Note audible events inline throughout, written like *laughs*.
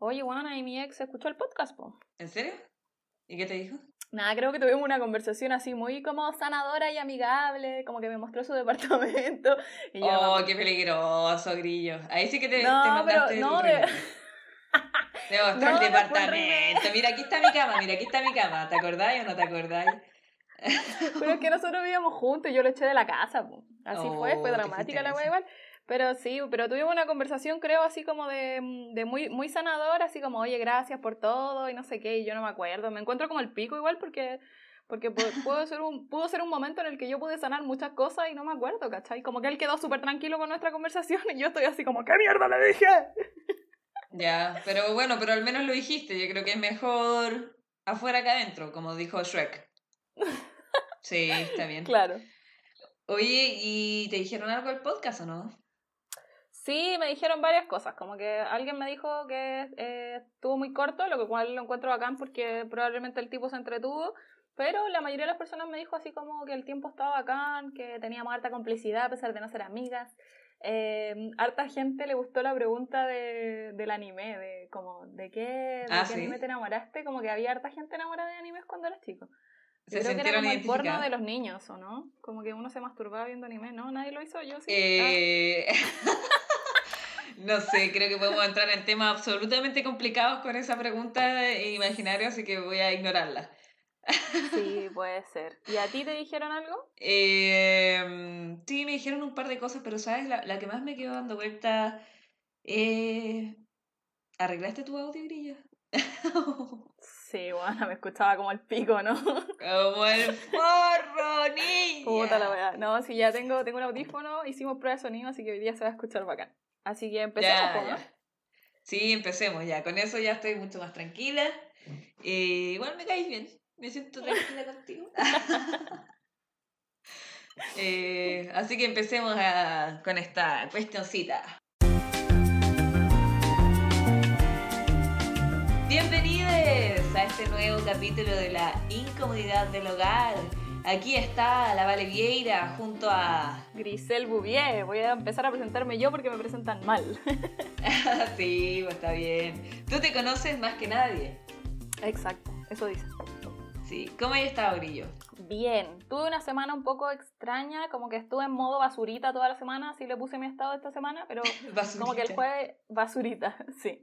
Oye, Juana, y mi ex escuchó el podcast, po. ¿En serio? ¿Y qué te dijo? Nada, creo que tuvimos una conversación así muy como sanadora y amigable, como que me mostró su *laughs* departamento. Y yo, oh, qué peligroso, grillo. Ahí sí que te, No, *laughs* te mandaste pero *laughs* no, el de-. Te mostró No, el departamento. Mira, aquí está mi cama, mira, aquí está mi cama. ¿Te acordáis o no te acordáis? Pero es que nosotros vivíamos juntos y yo lo eché de la casa, po. Así fue, Oh, fue te dramática la wea igual. Pero sí, pero tuvimos una conversación, creo, así como de, de muy, muy sanadora, así como, oye, gracias por todo y no sé qué, y yo no me acuerdo. Me encuentro como el pico igual porque, porque pu- *laughs* pudo, ser un, pudo ser un momento en el que yo pude sanar muchas cosas y no me acuerdo, ¿cachai? Como que él quedó súper tranquilo con nuestra conversación y yo estoy así como, ¿qué mierda le dije? Ya, pero bueno, pero al menos lo dijiste. Yo creo que es mejor afuera que adentro, como dijo Shrek. *laughs* Sí, está bien. Claro. Oye, ¿y te dijeron algo del podcast o no? Sí, me dijeron varias cosas, como que alguien me dijo que eh, estuvo muy corto, lo cual lo encuentro bacán porque probablemente el tipo se entretuvo, pero la mayoría de las personas me dijo así como que el tiempo estaba bacán, que teníamos harta complicidad a pesar de no ser amigas. Eh, harta gente le gustó la pregunta de, del anime, de como, ¿de qué, de Ah, qué ¿sí? anime te enamoraste? Como que había harta gente enamorada de animes cuando eras chico. ¿Se creo que era como el porno de los niños, ¿o no? Como que uno se masturbaba viendo anime, ¿no? Nadie lo hizo, yo sí. Ah. *laughs* No sé, creo que podemos entrar en temas absolutamente complicados con esa pregunta imaginaria, así que voy a ignorarla. Sí, puede ser. ¿Y a ti te dijeron algo? Eh, sí, me dijeron un par de cosas, pero ¿sabes? La, la que más me quedó dando vuelta. Eh, ¿Arreglaste tu audio, Grillo? Sí, bueno, me escuchaba como el pico, ¿no? Como el forro, niña. Puta la weá. No, sí, ya tengo, tengo un audífono, hicimos prueba de sonido, así que hoy día se va a escuchar bacán. Así que empecemos, Ya, ya. Sí, empecemos ya. Con eso ya estoy mucho más tranquila. Eh, igual me caes bien. Me siento tranquila contigo. *laughs* Eh, así que empecemos a- con esta cuestioncita. Bienvenidos a este nuevo capítulo de la incomodidad del hogar. Aquí está la Vale Vieira junto a Grisel Bouvier, voy a empezar a presentarme yo porque me presentan mal. *laughs* sí, pues está bien. Tú te conoces más que nadie. Exacto, eso dice. Sí. ¿Cómo has estado, Grillo? Bien, tuve una semana un poco extraña, como que estuve en modo basurita toda la semana, así le puse mi estado esta semana, pero *laughs* como que el jueves, basurita, *laughs* sí.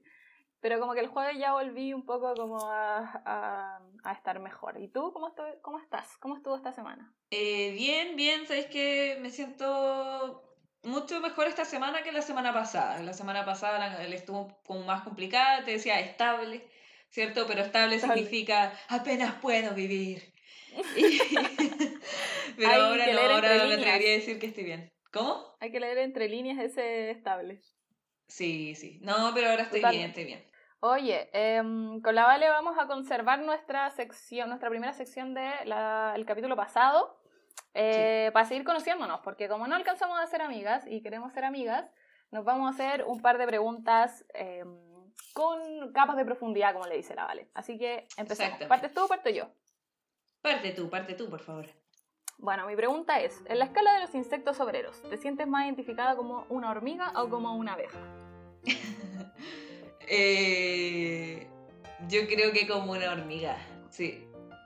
Pero como que el jueves ya volví un poco como a, a, a estar mejor. ¿Y tú cómo, estoy, cómo estás? ¿Cómo estuvo esta semana? Eh, bien, bien, sabes que me siento mucho mejor esta semana que la semana pasada. La semana pasada la estuvo como más complicada, te decía estable, ¿cierto? Pero estable Estable. significa apenas puedo vivir. *laughs* Y- *laughs* Pero Hay ahora no, ahora me atrevería a decir que estoy bien. ¿Cómo? Hay que leer entre líneas ese estable. Sí, sí. No, pero ahora estoy Totalmente. bien, estoy bien. Oye, em, con la Vale vamos a conservar nuestra sección, nuestra primera sección del capítulo pasado, eh, para seguir conociéndonos, porque como no alcanzamos a ser amigas y queremos ser amigas, nos vamos a hacer un par de preguntas em, con capas de profundidad, como le dice la Vale. Así que empecemos. ¿Partes tú o parto yo? Parte tú, parte tú, por favor. Bueno, mi pregunta es, en la escala de los insectos obreros, ¿te sientes más identificada como una hormiga o como una abeja? *laughs* Eh, yo creo que como una hormiga, sí.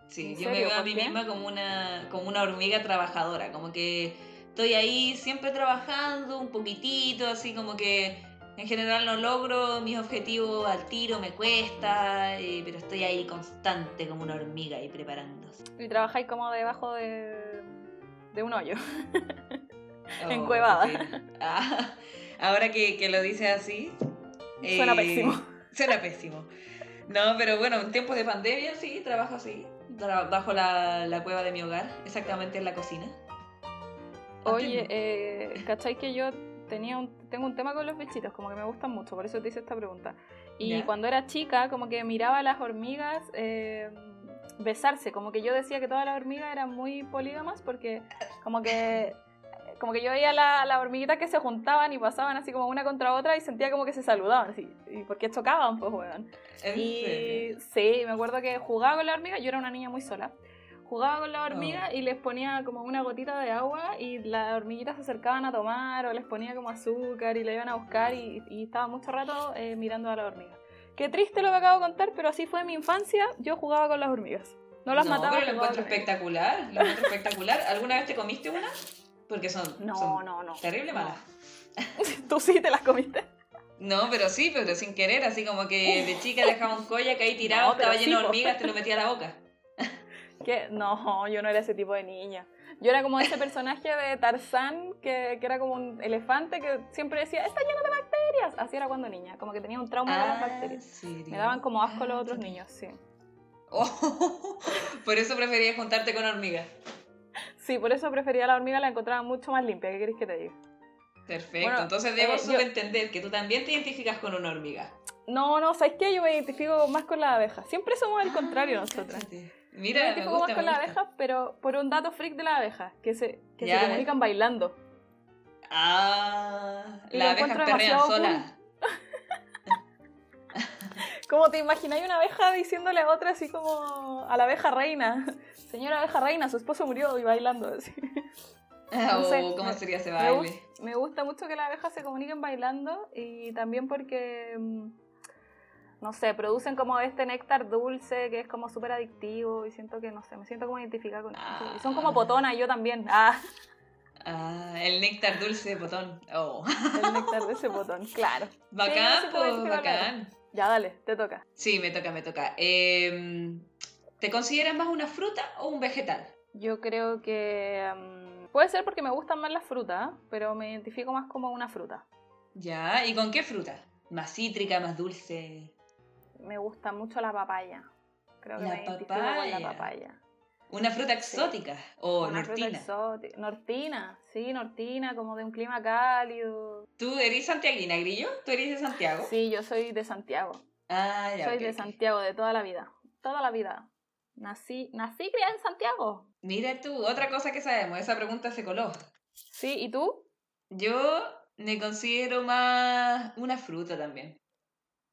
Sí, ¿En yo me serio? veo a ¿Por mí qué? misma como una, como una hormiga trabajadora, como que estoy ahí siempre trabajando un poquitito, así como que en general no logro mis objetivos al tiro, me cuesta, eh, pero estoy ahí constante como una hormiga ahí preparándose. Y trabajáis como debajo de, de un hoyo. *laughs* Oh, Encuevada. qué pena. Ah, *laughs* ahora que, que lo dices así. Suena eh, pésimo. *laughs* Suena pésimo. No, pero bueno, en tiempos de pandemia sí, trabajo así. Bajo la, la cueva de mi hogar, exactamente en la cocina. Oye, eh, ¿cachai que yo tenía un, tengo un tema con los bichitos? Como que me gustan mucho, por eso te hice esta pregunta. Y Ya. cuando era chica, como que miraba a las hormigas eh, besarse, como que yo decía que todas las hormigas eran muy polígamas porque como que... Como que yo veía la- las hormiguitas que se juntaban y pasaban así como una contra otra y sentía como que se saludaban así. Y porque chocaban, pues, weón. ¿En Y sí, me acuerdo que jugaba con la hormiga, yo era una niña muy sola. Jugaba con la Oh. hormiga y les ponía como una gotita de agua y las hormiguitas se acercaban a tomar o les ponía como azúcar y le iban a buscar y, y estaba mucho rato eh, mirando a la hormiga. Qué triste lo que acabo de contar, pero así fue mi infancia. Yo jugaba con las hormigas. No las mataba. Pero lo encuentro espectacular. Lo encuentro espectacular. ¿Alguna vez te comiste una? Porque son, No, son no, no. terrible malas. *laughs* Tú sí te las comiste. No, pero sí, pero sin querer, así como que de chica dejaba un koyak ahí *laughs* tirado, estaba sí, lleno de po. hormigas, te lo metía a la boca. *laughs* ¿Qué? No, yo no era ese tipo de niña. Yo era como ese personaje de Tarzán que, que era como un elefante que siempre decía, está lleno de bacterias. Así era cuando niña, como que tenía un trauma de las bacterias. serio? Me daban como asco los Ah, otros sí. niños, sí. Oh, por eso preferías juntarte con hormigas. Sí, por eso prefería la hormiga, la encontraba mucho más limpia. ¿Qué querés que te diga? Perfecto, Bueno, entonces debo eh, yo- subentender que tú también te identificas con una hormiga. No, no, ¿sabes qué? Yo me identifico más con las abejas. Siempre somos al contrario Ah, nosotras. cáchate. Yo Mira, me me identifico gusta, más con gusta. abejas, pero por un dato freak de las abejas, que se, que Ya, a se ver. comunican bailando. Ah, Y abejas encuentro perrean demasiado solas. Como te imagináis una abeja diciéndole a otra así como a la abeja reina, señora abeja reina, su esposo murió y bailando así. *laughs* Ah, oh, ¿Cómo sería ese baile? me gusta mucho que las abejas se comuniquen bailando y también porque, mm, no sé, producen como este néctar dulce que es como súper adictivo y siento que, no sé, me siento como identificada con eso. Y son como Ah. potonas, yo también. Ah, Ah, el néctar dulce de botón. Oh. el néctar de ese botón, claro. *laughs* Sí, Bacán, pues, bacán. Ya, dale, te toca. Sí, me toca, me toca. Em, ¿Te consideras más una fruta o un vegetal? Yo creo que mm, puede ser porque me gustan más las frutas, pero me identifico más como una fruta. Ya, ¿y con qué fruta? ¿Más cítrica, más dulce? Me gusta mucho la papaya. Creo que La me identifico con papaya. la papaya. ¿Una fruta exótica o Una fruta nortina? exótica. Nortina, sí, nortina, como de un clima cálido. ¿Tú eres santiaguina, Grillo? ¿Tú eres de Santiago? Sí, yo soy de Santiago. Ah, ya. soy de. Santiago de toda la vida. Toda la vida. Nací, nací criada en Santiago. Mira tú, otra cosa que sabemos, esa pregunta se coló. Sí, ¿y tú? Yo me considero más una fruta también.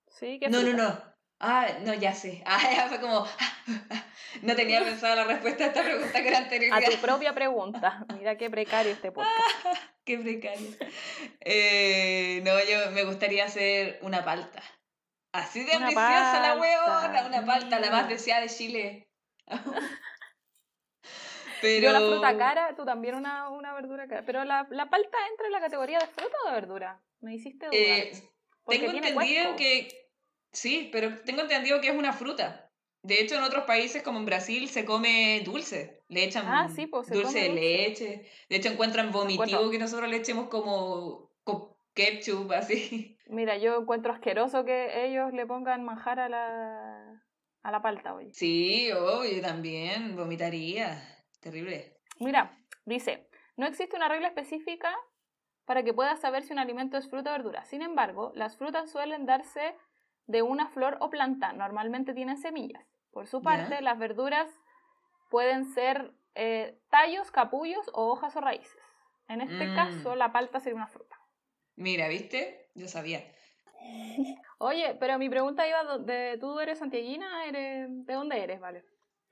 Sí, ¿qué No, no, fruta? no. Ah, no, ya sé. *laughs* Ah, ya fue como. *laughs* No tenía pensada la respuesta a esta pregunta que era anterior. A tu propia pregunta. Mira qué precario este podcast. *laughs* Qué precario. Eh, no, yo me gustaría hacer una palta. Así de Una ambiciosa la weona, una palta, la más mira. deseada de Chile. Pero *laughs* Yo la fruta cara, tú también una, una verdura cara. Pero la, la palta entra en la categoría de fruta o de verdura. Me hiciste dudar. eh, tengo entendido que sí, pero tengo entendido que es una fruta. De hecho, en otros países como en Brasil se come dulce. Le echan Ah, sí, pues, dulce de dulce. leche. De hecho, encuentran vomitivo que nosotros le echemos como, co- ketchup, así. *laughs* Mira, yo encuentro asqueroso que ellos le pongan manjar a la, a la palta, oye. Sí, oh, yo también vomitaría. Terrible. Mira, dice, no existe una regla específica para que puedas saber si un alimento es fruta o verdura. Sin embargo, las frutas suelen darse de una flor o planta. Normalmente tienen semillas. Por su parte, las verduras pueden ser eh, tallos, capullos o hojas o raíces. En este Mm. caso, la palta sería una fruta. Mira, ¿viste? Yo sabía. Oye, pero mi pregunta iba de, ¿tú eres santiaguina? ¿Eres, ¿De dónde eres, vale?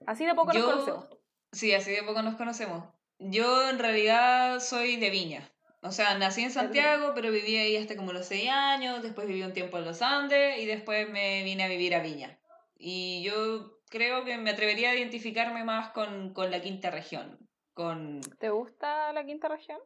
Así de poco nos conocemos. Sí, así de poco nos conocemos. Yo en realidad soy de Viña. O sea, nací en Santiago, pero viví ahí hasta como los seis años, después viví un tiempo en los Andes y después me vine a vivir a Viña. Y yo creo que me atrevería a identificarme más con, con la quinta región. Con... ¿Te gusta la quinta región?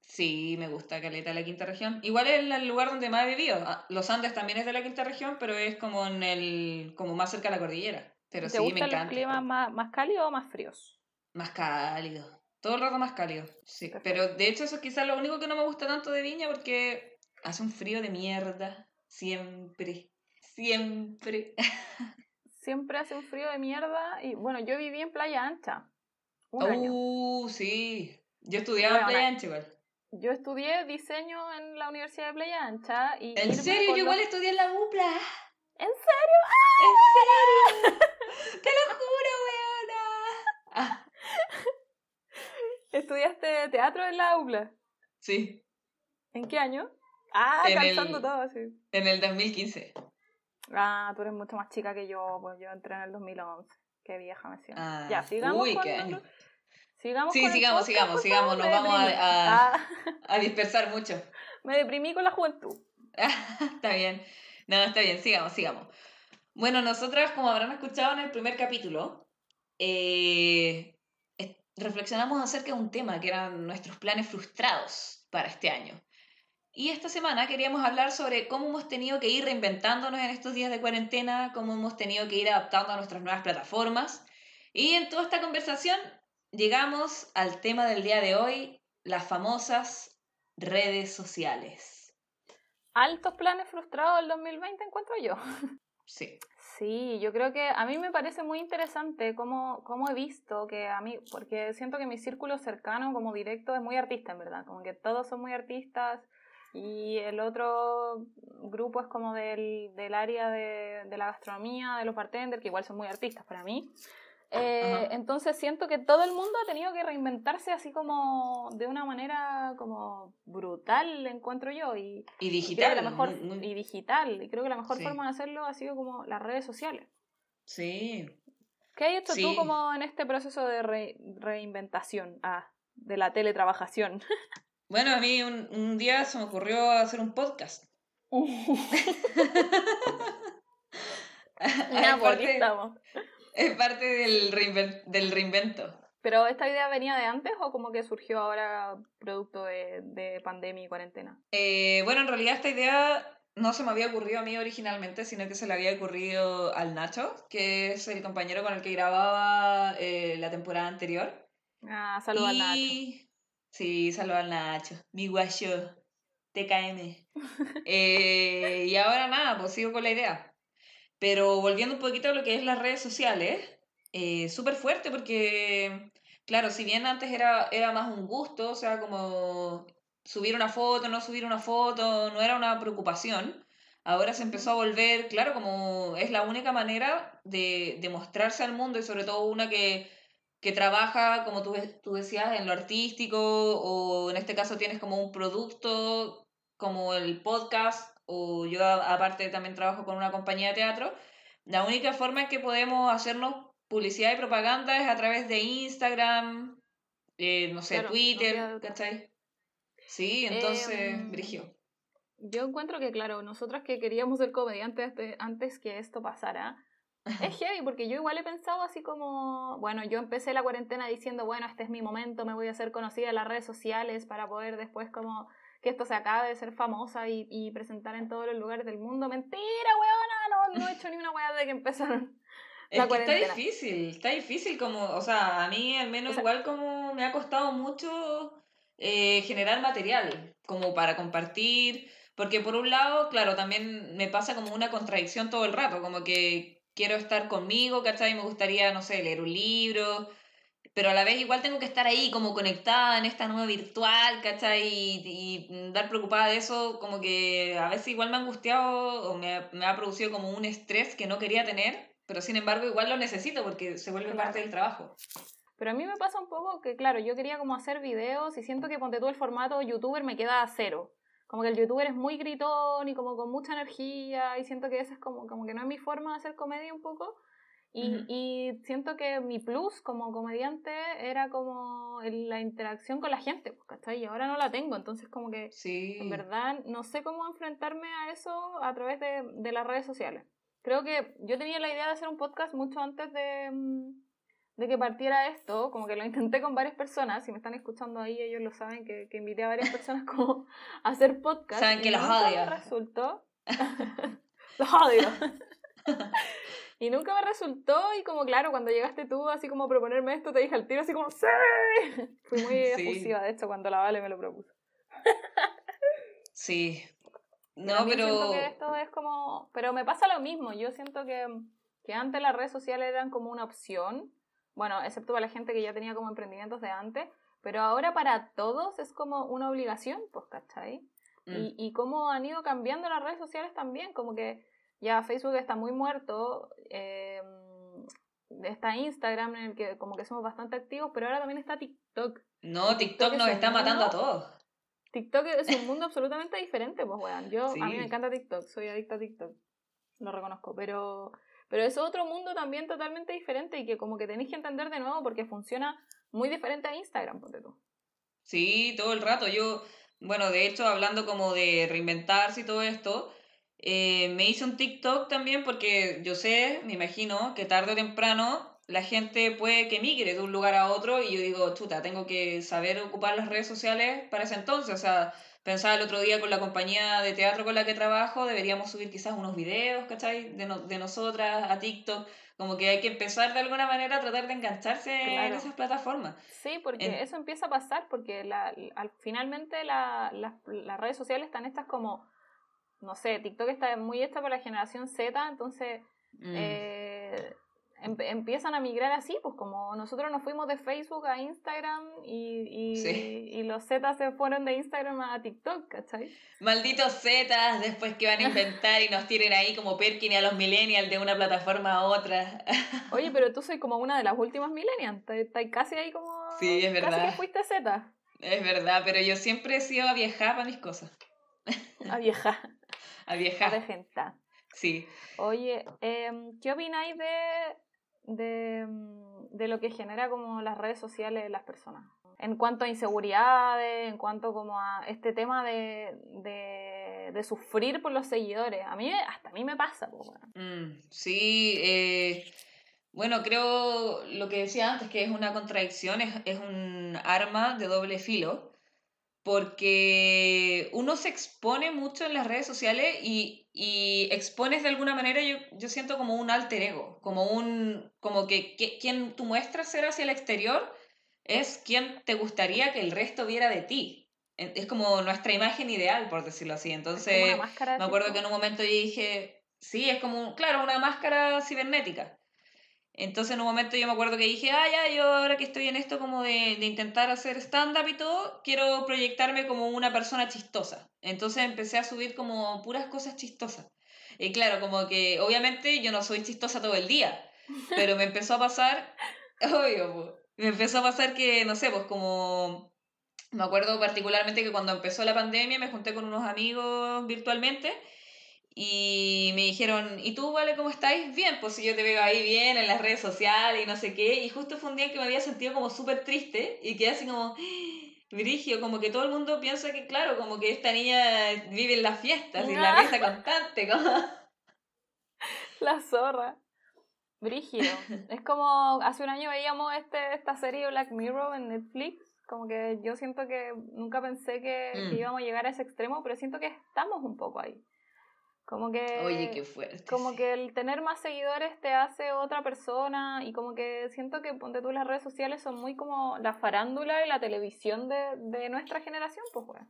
Sí, me gusta Caleta la quinta región. Igual es el lugar donde más he vivido. Ah, Los Andes también es de la quinta región, pero es como en el como más cerca de la cordillera. Pero ¿Te sí, me gustan los encanta. climas más, más cálidos o más fríos? Más cálido. Todo el rato más cálido. Sí. Perfecto. Pero de hecho eso es quizás lo único que no me gusta tanto de Viña porque hace un frío de mierda. Siempre. Siempre. Siempre hace un frío de mierda y bueno, yo viví en Playa Ancha un año. Uh, sí. Yo estudiaba en Playa Ancha igual. Yo estudié diseño en la Universidad de Playa Ancha y ¿En serio? Yo igual estudié en la UPLA. ¿En serio? ¿En serio? *laughs* Te lo juro, weona. Ah, ¿Estudiaste teatro en la UBLA? sí, ¿En qué año? Ah, En calzando el- todo así. en el 2015. Ah, tú eres mucho más chica que yo, pues yo entré en el 2011. Qué vieja me siento. Ah, ya, sigamos uy, con qué año. Sigamos Sí, con sigamos, podcast, sigamos, sigamos, nos vamos a- a- Ah, A dispersar mucho. *laughs* me deprimí con la juventud. *laughs* Está bien. No, está bien, sigamos, sigamos. Bueno, nosotras, como habrán escuchado en el primer capítulo, eh, reflexionamos acerca de un tema que eran nuestros planes frustrados para este año. Y esta semana queríamos hablar sobre cómo hemos tenido que ir reinventándonos en estos días de cuarentena, cómo hemos tenido que ir adaptando a nuestras nuevas plataformas. Y en toda esta conversación llegamos al tema del día de hoy, las famosas redes sociales. Altos planes frustrados del 2020 encuentro yo. *laughs* Sí. Sí, yo creo que a mí me parece muy interesante cómo, cómo he visto que a mí, porque siento que mi círculo cercano como directo es muy artista, en verdad, como que todos son muy artistas y el otro grupo es como del, del área de, de la gastronomía, de los bartenders, que igual son muy artistas para mí. Eh, entonces siento que todo el mundo ha tenido que reinventarse así como de una manera como brutal, encuentro yo. Y, digital. Y, la mejor, y digital. Y creo que la mejor forma de hacerlo ha sido como las redes sociales. Sí. ¿Qué has hecho tú como en este proceso de reinventación ah, de la teletrabajación? *laughs* Bueno, a mí un, un día se me ocurrió hacer un podcast. *laughs* *laughs* Una es parte del, del reinvento. ¿Pero esta idea venía de antes o como que surgió ahora producto de, de pandemia y cuarentena? Eh, bueno, en realidad esta idea no se me había ocurrido a mí originalmente, sino que se le había ocurrido al Nacho, que es el compañero con el que grababa eh, la temporada anterior. Ah, saludos al Nacho. Sí, al Nacho. Mi guayo. TKM. *laughs* eh, y ahora nada, pues sigo con la idea. Pero volviendo un poquito a lo que es las redes sociales, eh, súper fuerte porque, claro, si bien antes era, era más un gusto, o sea, como subir una foto, no subir una foto, no era una preocupación, ahora se empezó a volver, claro, como es la única manera de, de mostrarse al mundo y sobre todo una que, que trabaja, como tú, tú decías, en lo artístico o en este caso tienes como un producto como el podcast o yo aparte también trabajo con una compañía de teatro, la única forma en que podemos hacernos publicidad y propaganda es a través de Instagram, eh, no sé, Twitter, ¿cachai? Sí, entonces, eh, Brigio. Yo encuentro que, claro, nosotras que queríamos ser comediantes antes que esto pasara, es *laughs* heavy, porque yo igual he pensado así como, bueno, yo empecé la cuarentena diciendo, bueno, este es mi momento, me voy a hacer conocida en las redes sociales para poder después como que esto se acabe de ser famosa y, y presentar en todos los lugares del mundo. Mentira, weona, no, no he hecho ni una weá desde que empezaron. *laughs* Es que está difícil, está difícil como, o sea, a mí al menos igual como me ha costado mucho eh, generar material, como para compartir, porque por un lado, claro, también me pasa como una contradicción todo el rato, como que quiero estar conmigo, ¿cachai? Me gustaría, no sé, leer un libro, pero a la vez igual tengo que estar ahí como conectada en esta nueva virtual, ¿cachai? Y, y dar preocupada de eso, como que a veces igual me ha angustiado o me, me, ha producido como un estrés que no quería tener, pero sin embargo igual lo necesito porque se vuelve parte del trabajo. Pero a mí me pasa un poco que, claro, yo quería como hacer videos y siento que ponte todo el formato youtuber me queda a cero. Como que el youtuber es muy gritón y como con mucha energía y siento que esa es como, como que no es mi forma de hacer comedia un poco. Y, y, siento que mi plus como comediante era como la interacción con la gente, pues, ¿cachai? Y ahora no la tengo, entonces como que sí. en verdad no sé cómo enfrentarme a eso a través de, de, las redes sociales. Creo que yo tenía la idea de hacer un podcast mucho antes de, mm, de que partiera esto, como que lo intenté con varias personas, si me están escuchando ahí ellos lo saben, que, que invité a varias personas *laughs* como a hacer podcast. Saben que *laughs* los odio. resultó. los odio. Y nunca me resultó y como claro, cuando llegaste tú así como a proponerme esto, te dije al tiro así como ¡Sí! *laughs* Fui muy efusiva de hecho cuando la Vale me lo propuso. sí. No, pero... Siento que esto es como... Pero me pasa lo mismo, yo siento que, que antes las redes sociales eran como una opción, bueno, excepto para la gente que ya tenía como emprendimientos de antes, pero ahora para todos es como una obligación, pues, ¿cachai? Mm. Y, y cómo han ido cambiando las redes sociales también, como que ya Facebook está muy muerto, eh, está Instagram en el que como que somos bastante activos, pero ahora también está TikTok. No, TikTok, nos está matando a todos. TikTok es un mundo absolutamente diferente, pues weón. Yo, a mí me encanta TikTok, soy adicta a TikTok, lo reconozco, pero, pero es otro mundo también totalmente diferente y que como que tenéis que entender de nuevo porque funciona muy diferente a Instagram, ponte tú. Sí, todo el rato. Yo, bueno, de hecho, hablando como de reinventarse y todo esto, Eh, me hice un TikTok también porque yo sé, me imagino, que tarde o temprano la gente puede que migre de un lugar a otro y yo digo, chuta, tengo que saber ocupar las redes sociales para ese entonces. O sea, pensaba el otro día con la compañía de teatro con la que trabajo, deberíamos subir quizás unos videos, ¿cachai? De, de nosotras a TikTok. Como que hay que empezar de alguna manera a tratar de engancharse en esas plataformas. Sí, porque eso empieza a pasar, porque la, al, finalmente la, las redes sociales están estas como, no sé, TikTok está muy hecha para la generación Z, entonces... Mm. Eh, empiezan a migrar así, pues como nosotros nos fuimos de Facebook a Instagram y, y, los Zetas se fueron de Instagram a TikTok, ¿cachai? Malditos Zetas, después que van a inventar y nos tiren ahí como Perkin y a los millennials de una plataforma a otra. *laughs* Oye, pero tú soy como una de las últimas millennials, estás casi ahí como... Sí, es verdad. Casi que fuiste Z. Es verdad, pero yo siempre he sido a viajar para mis cosas. A viajar. A viajar. A gente. Sí. Oye, em, ¿qué opináis de de, mm, de, lo que genera como las redes sociales de las personas. En cuanto a inseguridades, en cuanto como a este tema de, de, de sufrir por los seguidores. A mí, hasta a mí me pasa. Pues, mm, sí, eh, bueno, creo lo que decía antes, que es una contradicción, es, es un arma de doble filo porque uno se expone mucho en las redes sociales y, y expones de alguna manera, yo, yo, siento como un alter ego, como un, como que, quien tú muestras ser hacia el exterior es quien te gustaría que el resto viera de ti. Es como nuestra imagen ideal, por decirlo así. Entonces, me acuerdo que en un momento yo dije, sí, es como, claro, una máscara cibernética. Entonces en un momento yo me acuerdo que dije, ah, ya, yo ahora que estoy en esto como de, de intentar hacer stand-up y todo, quiero proyectarme como una persona chistosa. Entonces empecé a subir como puras cosas chistosas. Y claro, como que obviamente yo no soy chistosa todo el día, *laughs* pero me empezó a pasar, obvio, me empezó a pasar que, no sé, pues como, me acuerdo particularmente que cuando empezó la pandemia me junté con unos amigos virtualmente y me dijeron, ¿y tú, Vale, cómo estáis? Bien, pues si yo te veo ahí bien en las redes sociales y no sé qué. Y justo fue un día en que me había sentido como súper triste y quedé así como, *gasps* Virigio, como que todo el mundo piensa que, claro, como que esta niña vive en las fiestas y la risa constante, como... *laughs* La zorra. Brigio. *laughs* es como hace un año veíamos este, esta serie Black Mirror en Netflix. Como que yo siento que nunca pensé que, que mm. íbamos a llegar a ese extremo, pero siento que estamos un poco ahí. Como que, Oye, qué fuerte. Como que el tener más seguidores te hace otra persona y como que siento que ponte tú las redes sociales son muy como la farándula y la televisión de, de nuestra generación, pues, pues.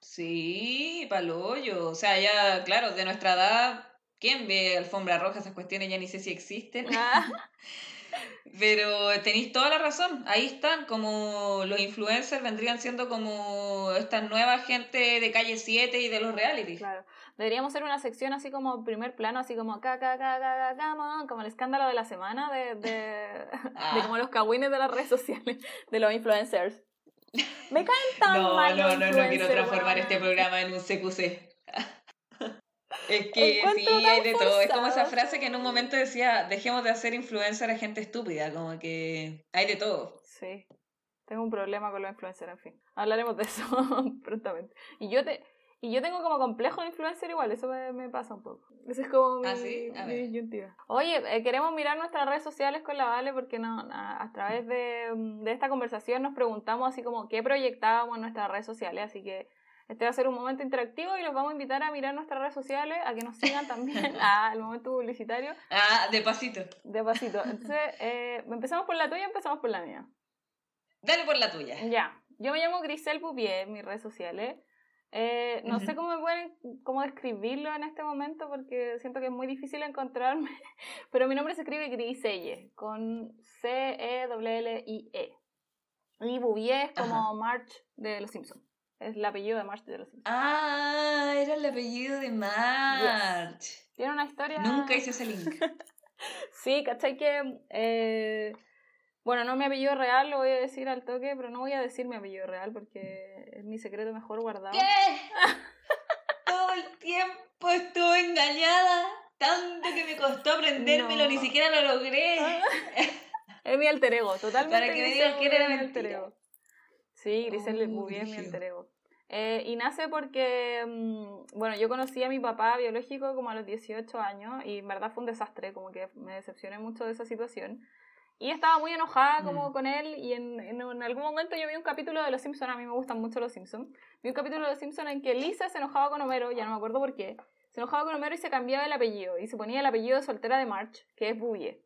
Sí, palollo. O sea, ya, claro, de nuestra edad, ¿quién ve alfombra roja? Esas cuestiones ya ni sé si existen. Ah. *laughs* Pero tenéis toda la razón, ahí están, como los influencers vendrían siendo como esta nueva gente de calle 7 y de los realities. Claro, deberíamos hacer una sección así como primer plano, así como ca, ca, ca, ca, ca como el escándalo de la semana de, de, *laughs* de como los cagüines de las redes sociales, de los influencers. Me *laughs* caen tan no, mal No, no, no quiero transformar este programa en un CQC. *laughs* Es que sí, hay de todo. Es como esa frase que en un momento decía, dejemos de hacer influencer a gente estúpida, como que hay de todo. Sí, tengo un problema con los influencers, en fin. Hablaremos de eso prontamente. Y yo te... Y yo tengo como complejo de influencer igual, eso me, pasa un poco. Eso es como mi, ¿Ah, disyuntiva. Oye, eh, queremos mirar nuestras redes sociales con la Vale porque no, a, través de, de, esta conversación nos preguntamos así como qué proyectábamos en nuestras redes sociales, así que este va a ser un momento interactivo y los vamos a invitar a mirar nuestras redes sociales, a que nos sigan también *laughs* al momento publicitario. Ah, de pasito. De pasito. Entonces, eh, empezamos por la tuya, empezamos por la mía. Dale por la tuya. Ya. Yo me llamo Grisel Pupier en mis redes sociales. Eh, no sé cómo me pueden, cómo describirlo en este momento porque siento que es muy difícil encontrarme, *laughs* pero mi nombre se escribe Griselle con C-E-L-L-I-E. -E. Y Bouvier es como March de Los Simpsons. Es el apellido de March de los Simpsons. Ah, era el apellido de March. Tiene una historia. Nunca hice ese link. *laughs* sí, ¿cachai? Que. Eh, bueno, no mi apellido real, lo voy a decir al toque, pero no voy a decir mi apellido real porque es mi secreto mejor guardado. ¿Qué? *laughs* Todo el tiempo estuve engañada. Tanto que me costó aprendérmelo, ni siquiera lo logré. *laughs* es mi alter ego, totalmente. Para que me digas que era mi alter ego. Sí, Grisel muy bien mi alter ego. Eh, y nace porque, mm, bueno, yo conocí a mi papá biológico como a los 18 años y en verdad fue un desastre, como que me decepcioné mucho de esa situación. Y estaba muy enojada como Mm. con él y en, en, en algún momento yo vi un capítulo de Los Simpsons, a mí me gustan mucho Los Simpsons, vi un capítulo de Los Simpsons en que Lisa se enojaba con Homero, ya no me acuerdo por qué, se enojaba con Homero y se cambiaba el apellido y se ponía el apellido de soltera de March, que es Bouvier.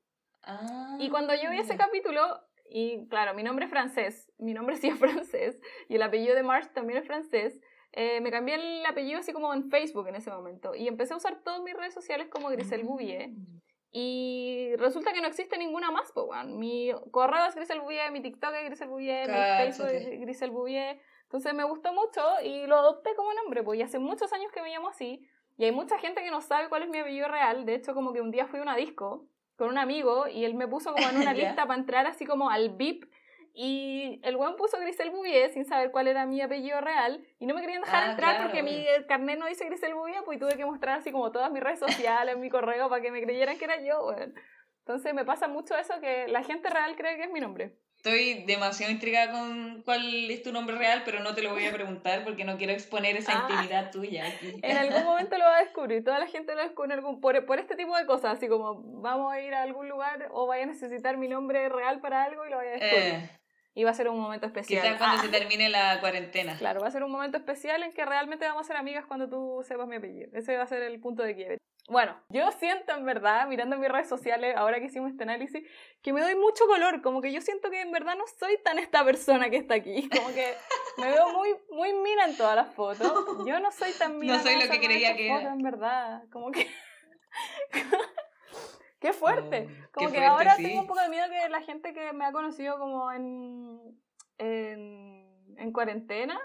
Y cuando yo vi ese Ah. capítulo, y claro, mi nombre es francés, mi nombre sí es *laughs* francés, y el apellido de March también es francés, eh, me cambié el apellido así como en Facebook en ese momento, y empecé a usar todas mis redes sociales como Grisel Bouvier, y resulta que no existe ninguna más, pues, weón. Mi correo es Grisel Bouvier, mi TikTok es Grisel Bouvier, mi Facebook es Grisel Bouvier. Entonces me gustó mucho y lo adopté como nombre, pues, y hace muchos años que me llamo así. Y hay mucha gente que no sabe cuál es mi apellido real. De hecho, como que un día fui a una disco con un amigo y él me puso como en *laughs* una lista para entrar así como al VIP. Y el weón puso Grisel Bouvier sin saber cuál era mi apellido real. Y no me querían dejar Ah, entrar claro, porque mi obvio. carnet no dice Grisel Bouvier, pues y tuve que mostrar así como todas mis redes sociales, mi correo, para que me creyeran que era yo, weón. Entonces me pasa mucho eso que la gente real cree que es mi nombre. Estoy demasiado intrigada con cuál es tu nombre real, pero no te lo voy a preguntar porque no quiero exponer esa Ah. intimidad tuya aquí. *laughs* En algún momento lo va a descubrir, toda la gente lo descubre algún, por, por este tipo de cosas, así como vamos a ir a algún lugar o vaya a necesitar mi nombre real para algo y lo vaya a descubrir. Eh, Y va a ser un momento especial. quizás cuando Ah, se termine la cuarentena. Claro, va a ser un momento especial en que realmente vamos a ser amigas cuando tú sepas mi apellido. Ese va a ser el punto de quiebre. Bueno, yo siento en verdad, mirando mis redes sociales, ahora que hicimos este análisis, que me doy mucho color, como que yo siento que en verdad no soy tan esta persona que está aquí, como que me veo muy, muy mina en todas las fotos. Yo no soy tan *laughs* mina. No soy lo que creía que fotos, era. en verdad, como que... Qué fuerte. Oh, Como qué que fuerte, ahora sí. tengo un poco de miedo que la gente que me ha conocido como en, en, en cuarentena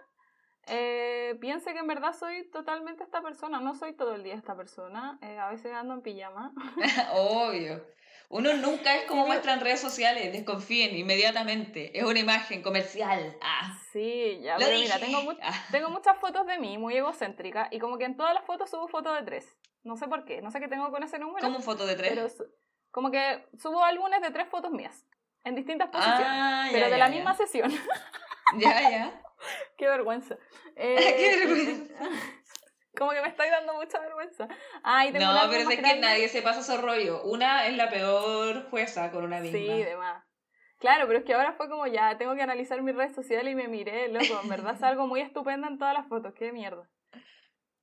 eh, piense que en verdad soy totalmente esta persona. No soy todo el día esta persona. eh, a veces ando en pijama. *laughs* Obvio. Uno nunca es como Sí, muestra en redes sociales, desconfíen inmediatamente. Es una imagen comercial. Ah, Sí, ya, lo pero dije. mira, tengo, mu- Ah, tengo muchas fotos de mí, muy egocéntrica, y como que en todas las fotos subo fotos de tres. No sé por qué, no sé qué tengo con ese número, ¿Cómo foto de tres? pero su- como que subo álbumes de tres fotos mías, en distintas posiciones, ah, pero ya, de ya, la ya. misma sesión. *laughs* Ya, ya. *laughs* Qué vergüenza. *laughs* Qué Eh, vergüenza. Como que me estoy dando mucha vergüenza. Ay, tengo No, pero es que nadie se pasa esos rollos. Una es la peor jueza con una misma. Sí, de más. Claro, pero es que ahora fue como ya, tengo que analizar mis redes sociales y me miré, loco. En verdad es algo muy estupendo en todas las fotos. Qué mierda.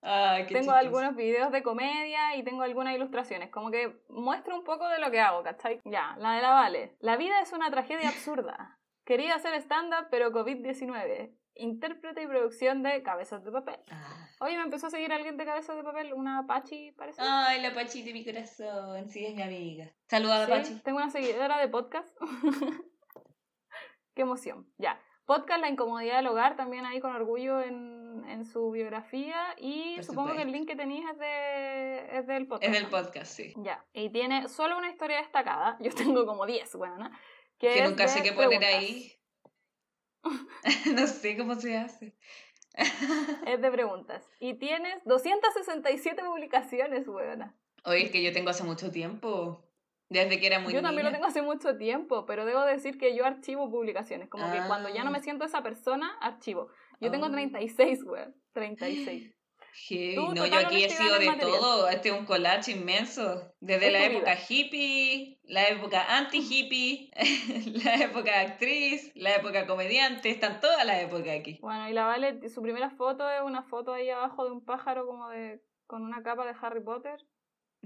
Ay, qué tengo chistoso. algunos videos de comedia y tengo algunas ilustraciones. Como que muestro un poco de lo que hago, ¿cachai? Ya, la de la Vale. La vida es una tragedia absurda. *laughs* Quería hacer stand-up, pero COVID-19. Intérprete y producción de Cabezas de Papel. Ah. Oye, me empezó a seguir alguien de Cabezas de Papel, una Pachi, parece. Ay, la Pachi de mi corazón. Sí, es mi amiga. Saluda a la Pachi. Tengo una seguidora de podcast. *laughs* Qué emoción. Ya. Podcast La incomodidad del hogar, también ahí con orgullo en, en su biografía. Y Por supongo que el supuesto. link que tenéis es, de, es del podcast. Es del ¿no? podcast, sí. Ya. Y tiene solo una historia destacada. *laughs* Yo tengo como 10, bueno, que, Que es nunca sé qué poner ahí. *laughs* no sé cómo se hace. Es de preguntas. Y tienes 267 publicaciones, buena. Oye, es que yo tengo hace mucho tiempo. Desde que era muy Yo también lo niña. tengo hace mucho tiempo, pero debo decir que yo archivo publicaciones. Como que cuando ya no Ah. me siento esa persona, archivo. Yo tengo Oh. 36, weón. 36. Heavy. Tú No, yo aquí he sido de material. todo. Este es un collage inmenso. Desde Es la época vida. hippie, la época anti-hippie, *laughs* la época actriz, la época comediante. Están todas las épocas aquí. Bueno, y la Vale, su primera foto es una foto ahí abajo de un pájaro como de con una capa de Harry Potter.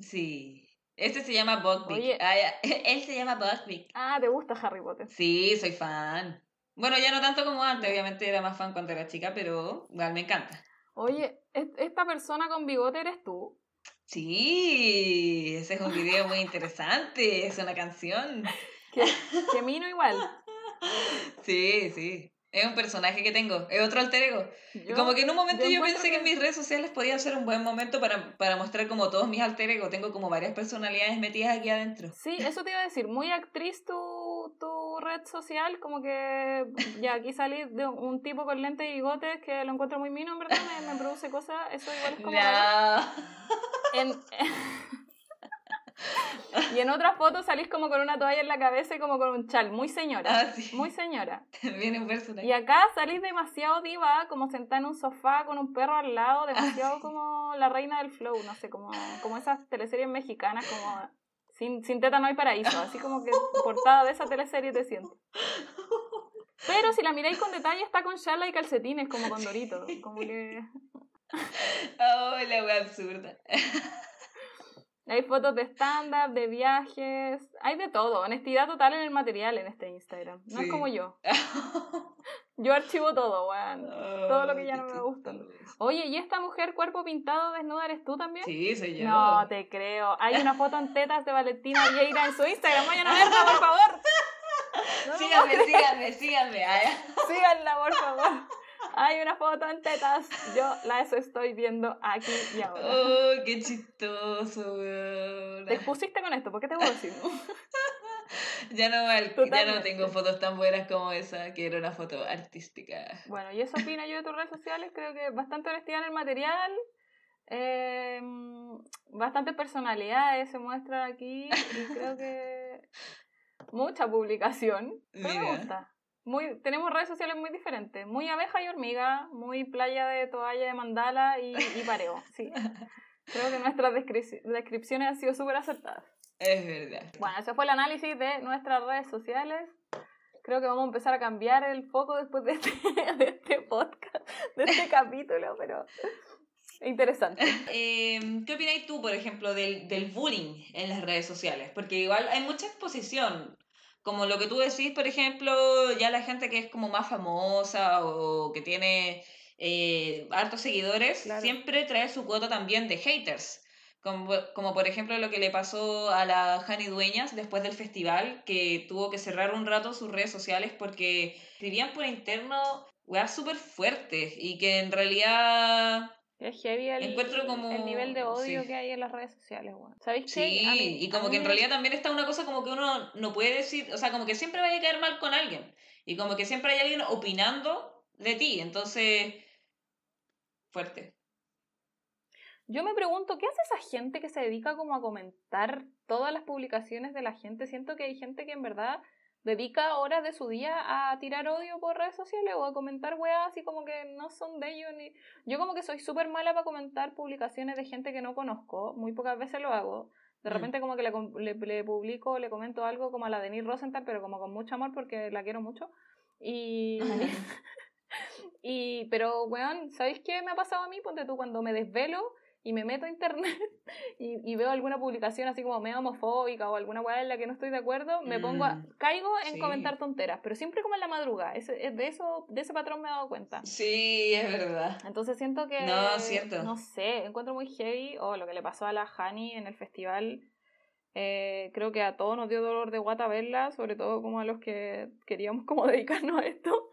Sí. Este se llama Buckbeak. Ah. *laughs* Él se llama Buckbeak. Ah, ¿te gusta Harry Potter? Sí, soy fan. Bueno, ya no tanto como antes, obviamente era más fan cuando era chica, pero igual me encanta. Oye, ¿est- ¿esta persona con bigote eres tú? Sí, ese es un video muy interesante, es una canción. *laughs* Que, que Mino igual. *laughs* Sí, sí. Es un personaje que tengo, es otro alter ego. Yo- como que en un momento yo pensé que... en mis redes sociales podía ser un buen momento para, para mostrar como todos mis alter ego. Tengo como varias personalidades metidas aquí adentro. Sí, eso te iba a decir, muy actriz tu, tu red social, como que ya aquí salí de un, tipo con lentes y bigotes que lo encuentro muy mino, en verdad, me, me produce cosas, eso igual es como... *laughs* No. En, *laughs* Y en otra foto salís como con una toalla en la cabeza y como con un chal, muy señora. Ah, sí. Muy señora. *laughs* Viene un personaje. Y acá salís demasiado diva, como sentada en un sofá con un perro al lado, demasiado como la reina del flow, no sé, como, como esas teleseries mexicanas, como sin, sin teta no hay paraíso, así como que portada de esa teleserie te siento. Pero si la miráis con detalle, está con charla y calcetines, como con *laughs* Dorito. Como que. *laughs* Oh, la wea absurda. Hay fotos de stand-up, de viajes, hay de todo. Honestidad total en el material en este Instagram. No es como yo. *laughs* Yo archivo todo, weón. Todo lo que ya no me gusta. Oye, ¿y esta mujer cuerpo pintado desnuda eres tú también? Sí, soy yo. No te creo. Hay una foto en tetas de Valentina Vieira en su Instagram. Vayan a *laughs* verla, por favor. No síganme, síganme, síganme. Ay, Síganla, por favor. Hay una foto en tetas. Yo las estoy viendo aquí y ahora. Oh, qué chistoso, weón. Te expusiste con esto, ¿por qué te puedo decir? *laughs* Ya no, ya no tengo fotos tan buenas como esa, que era una foto artística. Bueno, y eso opino yo de tus redes sociales. Creo que bastante honestidad en el material. eh, bastante personalidades se muestran aquí. Y creo que *laughs* mucha publicación. Pero me gusta. Muy, tenemos redes sociales muy diferentes. Muy abeja y hormiga. Muy playa de toalla de mandala y, y pareo. Sí. *laughs* Creo que nuestras descrip- descripciones han sido súper acertadas. Es verdad. Bueno, ese fue el análisis de nuestras redes sociales. Creo que vamos a empezar a cambiar el foco después de este, *laughs* de este podcast, de este *laughs* capítulo, pero interesante. Eh, ¿Qué opináis tú, por ejemplo, del, del bullying en las redes sociales? Porque igual hay mucha exposición. Como lo que tú decís, por ejemplo, ya la gente que es como más famosa o que tiene eh, hartos seguidores, Claro. siempre trae su cuota también de haters. Como, como por ejemplo lo que le pasó a la Jani Dueñas después del festival, que tuvo que cerrar un rato sus redes sociales porque escribían por interno weas súper fuertes y que en realidad Es heavy el, Encuentro como- el nivel de odio sí. que hay en las redes sociales. Bueno. ¿Sabéis qué? Sí, mí- y como que en realidad también está una cosa como que uno no puede decir, o sea, como que siempre vaya a caer mal con alguien. Y como que siempre hay alguien opinando de ti. Entonces, fuerte. Yo me pregunto, ¿qué hace esa gente que se dedica como a comentar todas las publicaciones de la gente? Siento que hay gente que en verdad dedica horas de su día a tirar odio por redes sociales o a comentar weas así como que no son de ellos ni... Yo como que soy súper mala para comentar publicaciones de gente que no conozco, muy pocas veces lo hago. De Mm. repente como que le, le, le publico, le comento algo como a la Denise Rosenthal, pero como con mucho amor porque la quiero mucho. Y... *laughs* y pero, weón, ¿sabéis qué me ha pasado a mí? Ponte tú, cuando me desvelo y me meto a internet *laughs* y, y veo alguna publicación así como medio homofóbica o alguna weá en la que no estoy de acuerdo, me pongo a, Mm, caigo en sí. comentar tonteras, pero siempre como en la madrugada. Ese, es de eso, de ese patrón me he dado cuenta. Sí, es verdad. Entonces siento que. No, cierto. No sé, encuentro muy heavy. O lo que le pasó a la Hani en el festival. eh, creo que a todos nos dio dolor de guata verla, sobre todo como a los que queríamos como *laughs* dedicarnos a esto.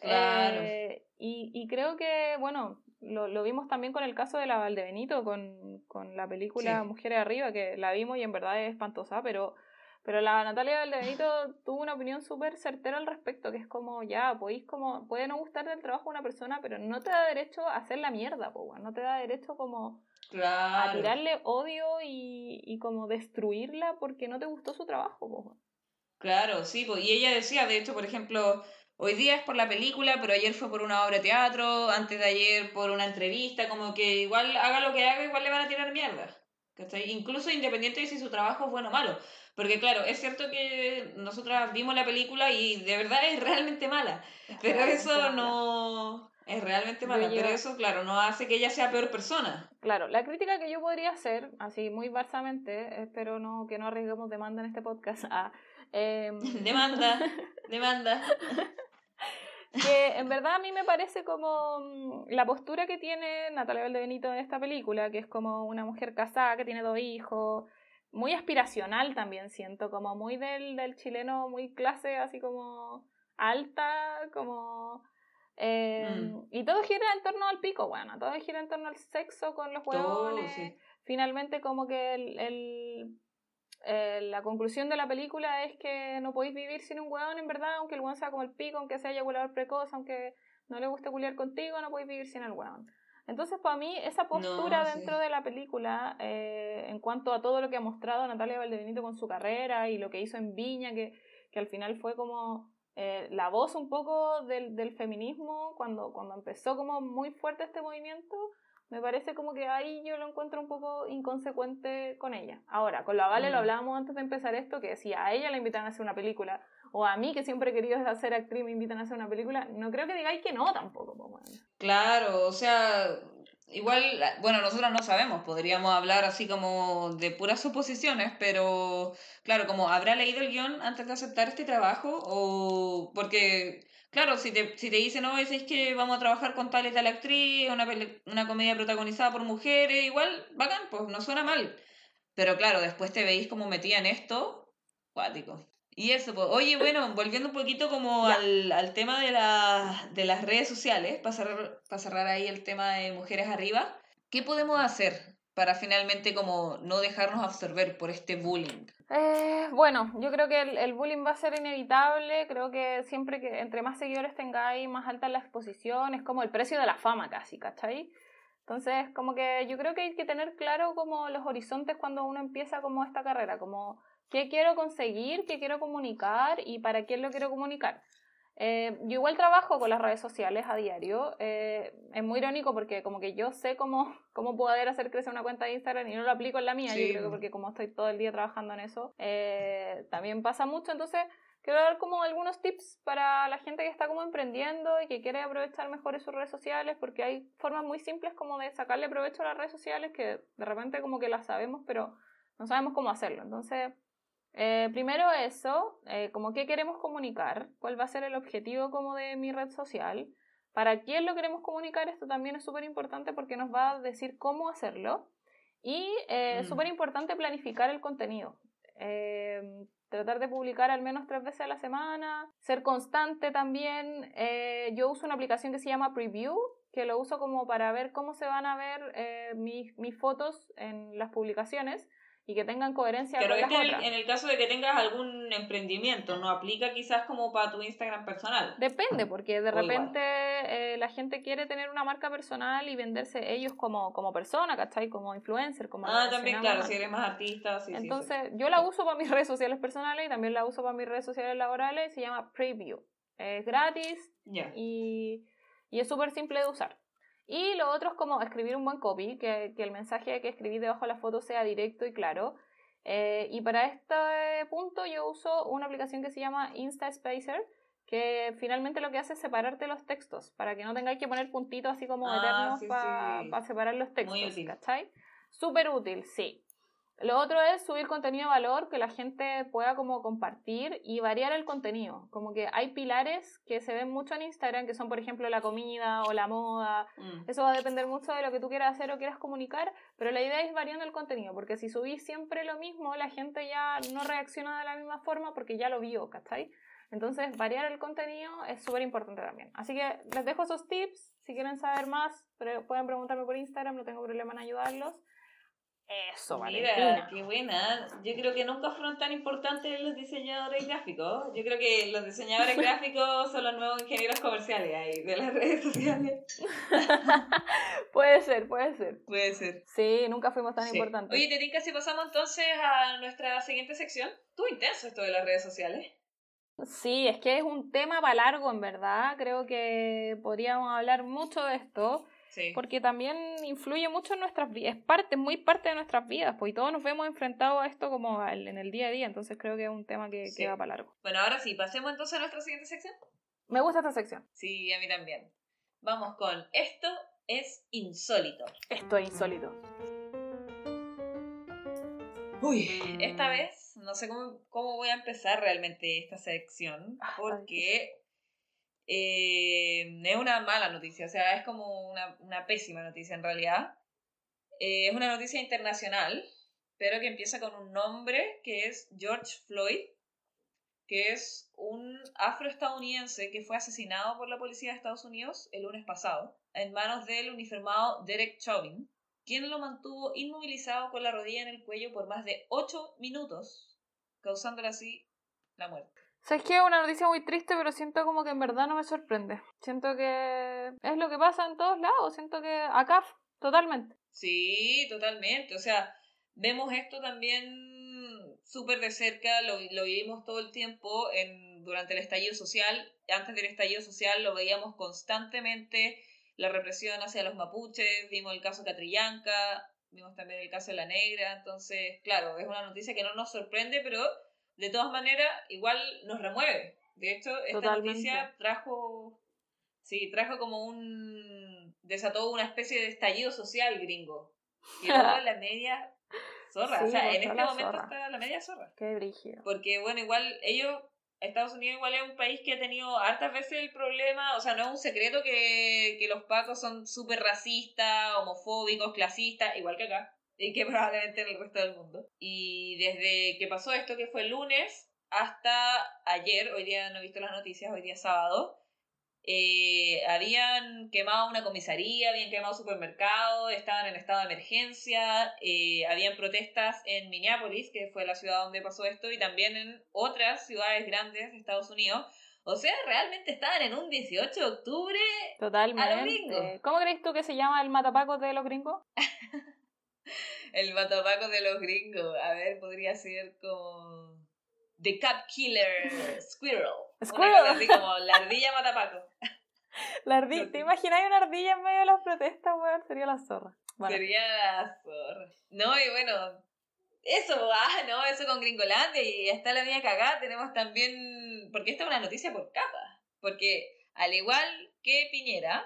Claro. Eh, y, y creo que, bueno, lo, lo vimos también con el caso de la Valdebenito, con, con la película Sí. Mujeres Arriba, que la vimos y en verdad es espantosa, pero, pero la Natalia Valdebenito *laughs* tuvo una opinión súper certera al respecto, que es como, ya, podéis como, puede no gustar del trabajo de una persona, pero no te da derecho a hacer la mierda, po, no te da derecho como a tirarle odio y, y como destruirla porque no te gustó su trabajo, po. Claro, sí, pues, y ella decía, de hecho, por ejemplo, hoy día es por la película, pero ayer fue por una obra de teatro, antes de ayer por una entrevista, como que igual haga lo que haga, igual le van a tirar mierda. ¿cachai? Incluso independiente de si su trabajo es bueno o malo. Porque claro, es cierto que nosotras vimos la película y de verdad es realmente mala. Pero Realmente eso mala. no... Es realmente Yo mala, pero eso, claro, no hace que ella sea peor persona. Claro, la crítica que yo podría hacer, así muy barsamente, espero no, que no arriesguemos demanda en este podcast, *laughs* ah, em, *laughs* *laughs* Demanda, demanda. que en verdad a mí me parece como mm, la postura que tiene Natalia Valdebenito en esta película, que es como una mujer casada que tiene dos hijos, muy aspiracional también siento, como muy del, del chileno, muy clase así como alta, como... eh, Mm. Y todo gira en torno al pico, bueno, todo gira en torno al sexo con los Todo, huevones. sí. Finalmente como que el, el- eh, la conclusión de la película es que no podéis vivir sin un hueón en verdad, aunque el hueón sea como el pico, aunque sea eyaculador precoz, aunque no le guste culiar contigo, no podéis vivir sin el hueón. Entonces, para mí, esa postura dentro de la película, eh, en cuanto a todo lo que ha mostrado Natalia Valdebenito con su carrera y lo que hizo en Viña, que, que al final fue como eh, la voz un poco del, del, feminismo, cuando, cuando empezó como muy fuerte este movimiento, me parece como que ahí yo lo encuentro un poco inconsecuente con ella. Ahora, con la Vale lo mm. hablábamos antes de empezar esto, que si a ella la invitan a hacer una película, o a mí que siempre he querido hacer actriz me invitan a hacer una película, no creo que digáis que no tampoco. Pues, claro, o sea, igual, bueno, nosotros no sabemos, podríamos hablar así como de puras suposiciones, pero claro, como habrá leído el guion antes de aceptar este trabajo, o porque Claro, si te, si te dicen, no, es que vamos a trabajar con tal y tal actriz, una, una comedia protagonizada por mujeres, igual, bacán, pues no suena mal. Pero claro, después te veis como metida en esto, cuático. Y eso, pues, oye, bueno, volviendo un poquito como al, al, tema de, la, de las redes sociales, para cerrar, para cerrar ahí el tema de mujeres arriba, ¿qué podemos hacer para finalmente como no dejarnos absorber por este bullying? Eh, bueno, yo creo que el, bullying va a ser inevitable, creo que siempre que entre más seguidores tengáis, más alta la exposición, es como el precio de la fama casi, ¿cachai? Entonces, como que yo creo que hay que tener claro como los horizontes cuando uno empieza como esta carrera, como qué quiero conseguir, qué quiero comunicar y para quién lo quiero comunicar. Eh, yo igual trabajo con las redes sociales a diario. Eh, es muy irónico porque como que yo sé cómo, *laughs* cómo poder hacer crecer una cuenta de Instagram y no lo aplico en la mía. Yo creo que porque como estoy todo el día trabajando en eso, eh, también pasa mucho. Entonces, quiero dar como algunos tips para la gente que está como emprendiendo y que quiere aprovechar mejor sus redes sociales porque hay formas muy simples como de sacarle provecho a las redes sociales que de repente como que las sabemos pero no sabemos cómo hacerlo. Entonces, eh, primero eso, eh, como qué queremos comunicar, cuál va a ser el objetivo como de mi red social, para quién lo queremos comunicar, esto también es súper importante porque nos va a decir cómo hacerlo y eh, mm. súper importante planificar el contenido. tratar de publicar al menos tres veces a la semana, ser constante también. yo uso una aplicación que se llama Preview, que lo uso como para ver cómo se van a ver mis, mis fotos en las publicaciones y que tengan coherencia con las otras. En el caso de que tengas algún emprendimiento, no aplica quizás como para tu Instagram personal. Depende, porque de repente eh, la gente quiere tener una marca personal y venderse ellos como, como persona, ¿cachai? Como influencer, como... Ah, también, claro, si eres más artista, sí, Entonces, yo la uso para mis *laughs* redes sociales personales y también la uso para mis redes sociales laborales, se llama Preview. Es gratis y, y es súper simple de usar. Y lo otro es como escribir un buen copy, que, que el mensaje que escribí debajo de la foto sea directo y claro. Eh, y para este punto yo uso una aplicación que se llama InstaSpacer, que finalmente lo que hace es separarte los textos, para que no tengáis que poner puntitos así como ah, eternos para separar los textos. ¿Cachai? Súper útil, sí. Lo otro es subir contenido de valor que la gente pueda como compartir y variar el contenido. Como que hay pilares que se ven mucho en Instagram, que son por ejemplo la comida o la moda. Mm. Eso va a depender mucho de lo que tú quieras hacer o quieras comunicar, pero la idea es variando el contenido, porque si subís siempre lo mismo, la gente ya no reacciona de la misma forma porque ya lo vio, ¿cachai? Entonces, variar el contenido es súper importante también. Así que les dejo esos tips. Si quieren saber más, pueden preguntarme por Instagram, no tengo problema en ayudarlos. Eso, Mira, qué buena. Yo creo que nunca fueron tan importantes los diseñadores gráficos. Yo creo que los diseñadores *laughs* gráficos son los nuevos ingenieros comerciales ahí, de las *laughs* redes sociales. *laughs* puede ser, puede ser. Puede ser. Sí, nunca fuimos tan importantes. Oye, te tinca si pasamos entonces a nuestra siguiente sección. Tú intenso esto de las redes sociales. Sí, es que es un tema para largo, en verdad. Creo que podríamos hablar mucho de esto. Porque también influye mucho en nuestras vidas, es parte, muy parte de nuestras vidas, pues y todos nos vemos enfrentados a esto como en el día a día, entonces creo que es un tema que, que va para largo. Bueno, ahora sí, pasemos entonces a nuestra siguiente sección. Me gusta esta sección. Sí, a mí también. Vamos con esto es insólito. Esto es insólito. Uy, esta vez no sé cómo, cómo voy a empezar realmente esta sección, ah, porque eh, es una mala noticia, o sea, es como una, una pésima noticia en realidad. Eh, es una noticia internacional, pero que empieza con un nombre que es George Floyd, que es un afroestadounidense que fue asesinado por la policía de Estados Unidos el lunes pasado en manos del uniformado Derek Chauvin, quien lo mantuvo inmovilizado con la rodilla en el cuello por más de 8 minutos, causándole así la muerte. O sea, es que es una noticia muy triste, pero siento como que en verdad no me sorprende. Siento que es lo que pasa en todos lados. Siento que acá, totalmente. Sí, totalmente. O sea, vemos esto también súper de cerca, lo, lo, vivimos todo el tiempo en, durante el estallido social. Antes del estallido social lo veíamos constantemente, la represión hacia los mapuches, vimos el caso Catrillanca, vimos también el caso de la negra. Entonces, claro, es una noticia que no nos sorprende, pero de todas maneras igual nos remueve. De hecho, esta noticia trajo, sí, trajo como un, desató una especie de estallido social gringo. Y luego *laughs* la media zorra. o sea, en este momento está la media zorra. Qué brígido. Porque, bueno, igual ellos, Estados Unidos igual es un país que ha tenido hartas veces el problema, o sea, no es un secreto que, que los pacos son súper racistas, homofóbicos, clasistas, igual que acá, y que *laughs* probablemente en el resto del mundo. Y desde que pasó esto, que fue el lunes, hasta ayer, hoy día no he visto las noticias, hoy día es sábado, eh, habían quemado una comisaría, habían quemado supermercados, estaban en estado de emergencia, eh, habían protestas en Minneapolis, que fue la ciudad donde pasó esto, y también en otras ciudades grandes de Estados Unidos. O sea, realmente estaban en un 18 de octubre Totalmente. ¿Cómo crees tú que se llama el matapaco de los gringos? *laughs* *laughs* el matapaco de los gringos. A ver, podría ser como... The Cap Killer Squirrel. *laughs* Squirrel. así como la ardilla matapaco. *laughs* La ardilla, ¿te imaginas una ardilla en medio de las protestas, weón? Sería la zorra. Sería la zorra. No, y bueno, eso, ah, no, eso con Gringolandia y está la mía cagada. Tenemos también, porque esta es una noticia por capa. Porque al igual que Piñera,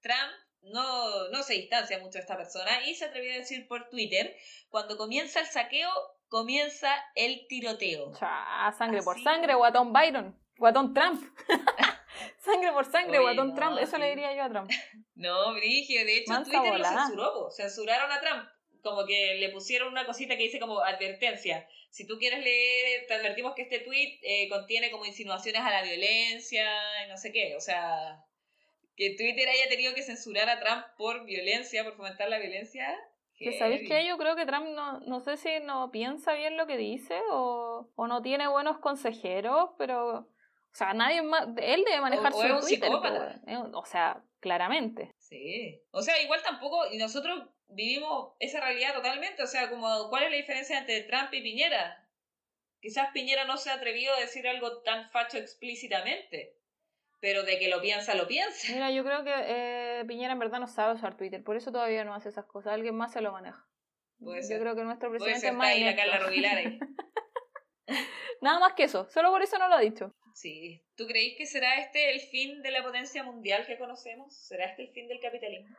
Trump no, no se distancia mucho de esta persona y se atrevió a decir por Twitter, cuando comienza el saqueo, comienza el tiroteo. Cha, sangre por sangre, guatón Byron, guatón Trump. *laughs* sangre por sangre, guatón Trump. Eso le diría yo a Trump. *laughs* No, Brigio, de hecho Twitter lo censuró, censuraron a Trump. Como que le pusieron una cosita que dice como advertencia. Si tú quieres leer, te advertimos que este tweet eh, contiene como insinuaciones a la violencia y no sé qué. O sea, que Twitter haya tenido que censurar a Trump por violencia, por fomentar la violencia, que sabéis que yo creo que Trump no, no sé si no piensa bien lo que dice o, o no tiene buenos consejeros, pero o sea, nadie más, él debe manejar su Twitter, o sea, claramente. Sí. O sea, igual tampoco, y nosotros vivimos esa realidad totalmente, o sea, como ¿cuál es la diferencia entre Trump y Piñera? Quizás Piñera no se ha atrevido a decir algo tan facho explícitamente pero de que lo piensa, lo piensa. Mira, yo creo que eh, Piñera en verdad no sabe usar Twitter, por eso todavía no hace esas cosas, alguien más se lo maneja. Puede yo creo que nuestro presidente es más la *laughs* Nada más que eso, solo por eso no lo ha dicho. Sí. ¿Tú creéis que será este el fin de la potencia mundial que conocemos? ¿Será este el fin del capitalismo?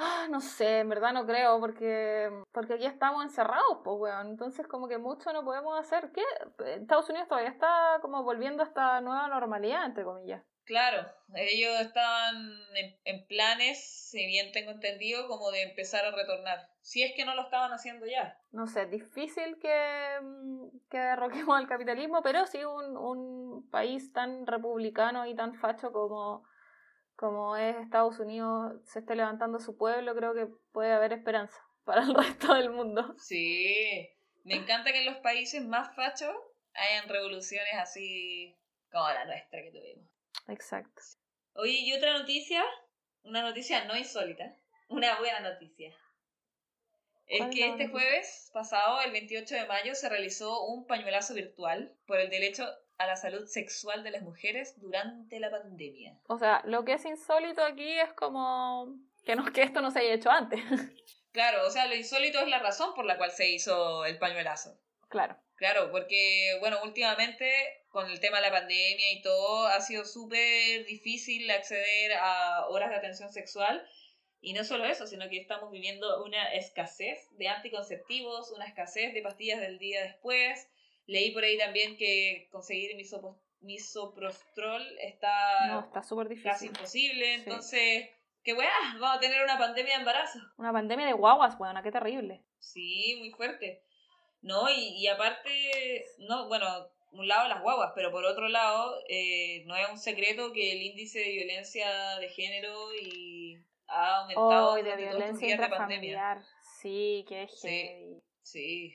Ah, no sé, en verdad no creo, porque, porque aquí estamos encerrados, pues, weón. Entonces, como que mucho no podemos hacer. ¿Qué? Estados Unidos todavía está como volviendo a esta nueva normalidad, entre comillas. Claro, ellos estaban en, planes, si bien tengo entendido, como de empezar a retornar. Si es que no lo estaban haciendo ya. No sé, difícil que, mm, que derroquemos al capitalismo, pero sí un, un país tan republicano y tan facho como como es Estados Unidos, se está levantando su pueblo, creo que puede haber esperanza *laughs* para el resto del mundo. Sí, me encanta que en los países más fachos hayan revoluciones así como la nuestra que tuvimos. Exacto. Oye, y otra noticia, una noticia no insólita, una buena noticia. Es que este jueves pasado, el 28 de mayo, se realizó un pañuelazo virtual por el derecho a la salud sexual de las mujeres durante la pandemia. O sea, lo que es insólito aquí es como que, no, que esto no se haya hecho antes. *laughs* Claro, o sea, lo insólito es la razón por la cual se hizo el pañuelazo. Claro. Claro, porque, bueno, últimamente con el tema de la pandemia y todo, ha sido súper difícil acceder a horas de atención sexual. Y no solo eso, sino que estamos viviendo una escasez de anticonceptivos, una escasez de pastillas del día después, Leí por ahí también que conseguir misoprostrol está, no, está difícil. casi imposible. Entonces, qué weá, vamos a tener una pandemia de embarazo. Una pandemia de guaguas, weona, qué terrible. Sí, muy fuerte. No, y, y aparte, no, bueno, un lado las guaguas, pero por otro lado, eh, no es un secreto que el índice de violencia de género y ha aumentado oh, de violencia de pandemia. Sí, qué sí, sí.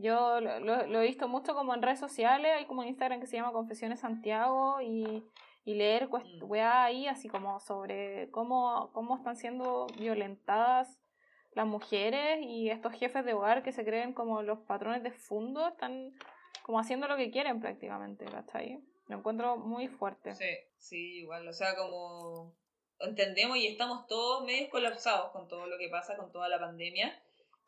Yo lo, lo, he visto mucho como en redes sociales, hay como un Instagram que se llama Confesiones Santiago y, y leer mm. ahí así como sobre cómo, cómo están siendo violentadas las mujeres y estos jefes de hogar que se creen como los patrones de fondo están como haciendo lo que quieren prácticamente, ¿cachai? Lo encuentro muy fuerte. Sí, sí, igual, o sea, como entendemos y estamos todos medio colapsados con todo lo que pasa, con toda la pandemia,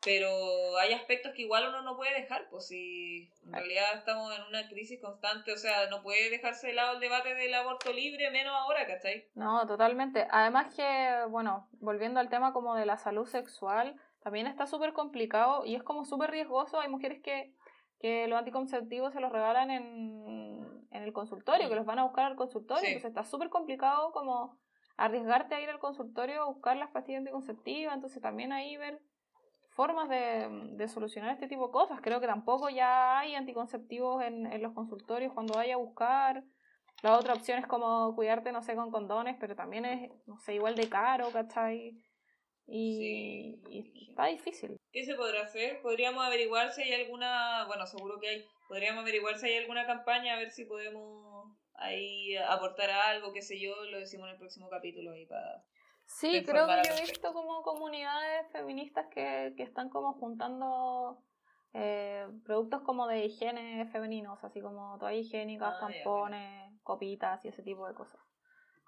pero hay aspectos que igual uno no puede dejar, pues si en realidad estamos en una crisis constante, o sea, no puede dejarse de lado el debate del aborto libre, menos ahora, ¿cachai? No, totalmente. Además que, bueno, volviendo al tema como de la salud sexual, también está súper complicado y es como súper riesgoso. Hay mujeres que, que los anticonceptivos se los regalan en, en el consultorio, que los van a buscar al consultorio, entonces está súper complicado como arriesgarte a ir al consultorio a buscar las pastillas anticonceptivas, entonces también ahí ver formas de, solucionar este tipo de cosas. Creo que tampoco ya hay anticonceptivos en, los consultorios cuando vaya a buscar. La otra opción es como cuidarte, no sé, con condones, pero también es, no sé, igual de caro, ¿cachai? Y, y, está difícil. ¿Qué se podrá hacer? Podríamos averiguar si hay alguna, bueno, seguro que hay, podríamos averiguar si hay alguna campaña, a ver si podemos ahí aportar algo, qué sé yo, lo decimos en el próximo capítulo ahí para Sí, creo que yo he visto como comunidades feministas que, que están como juntando eh, productos como de higiene femeninos, así como toallas higiénicas, ah, tampones, copitas y ese tipo de cosas.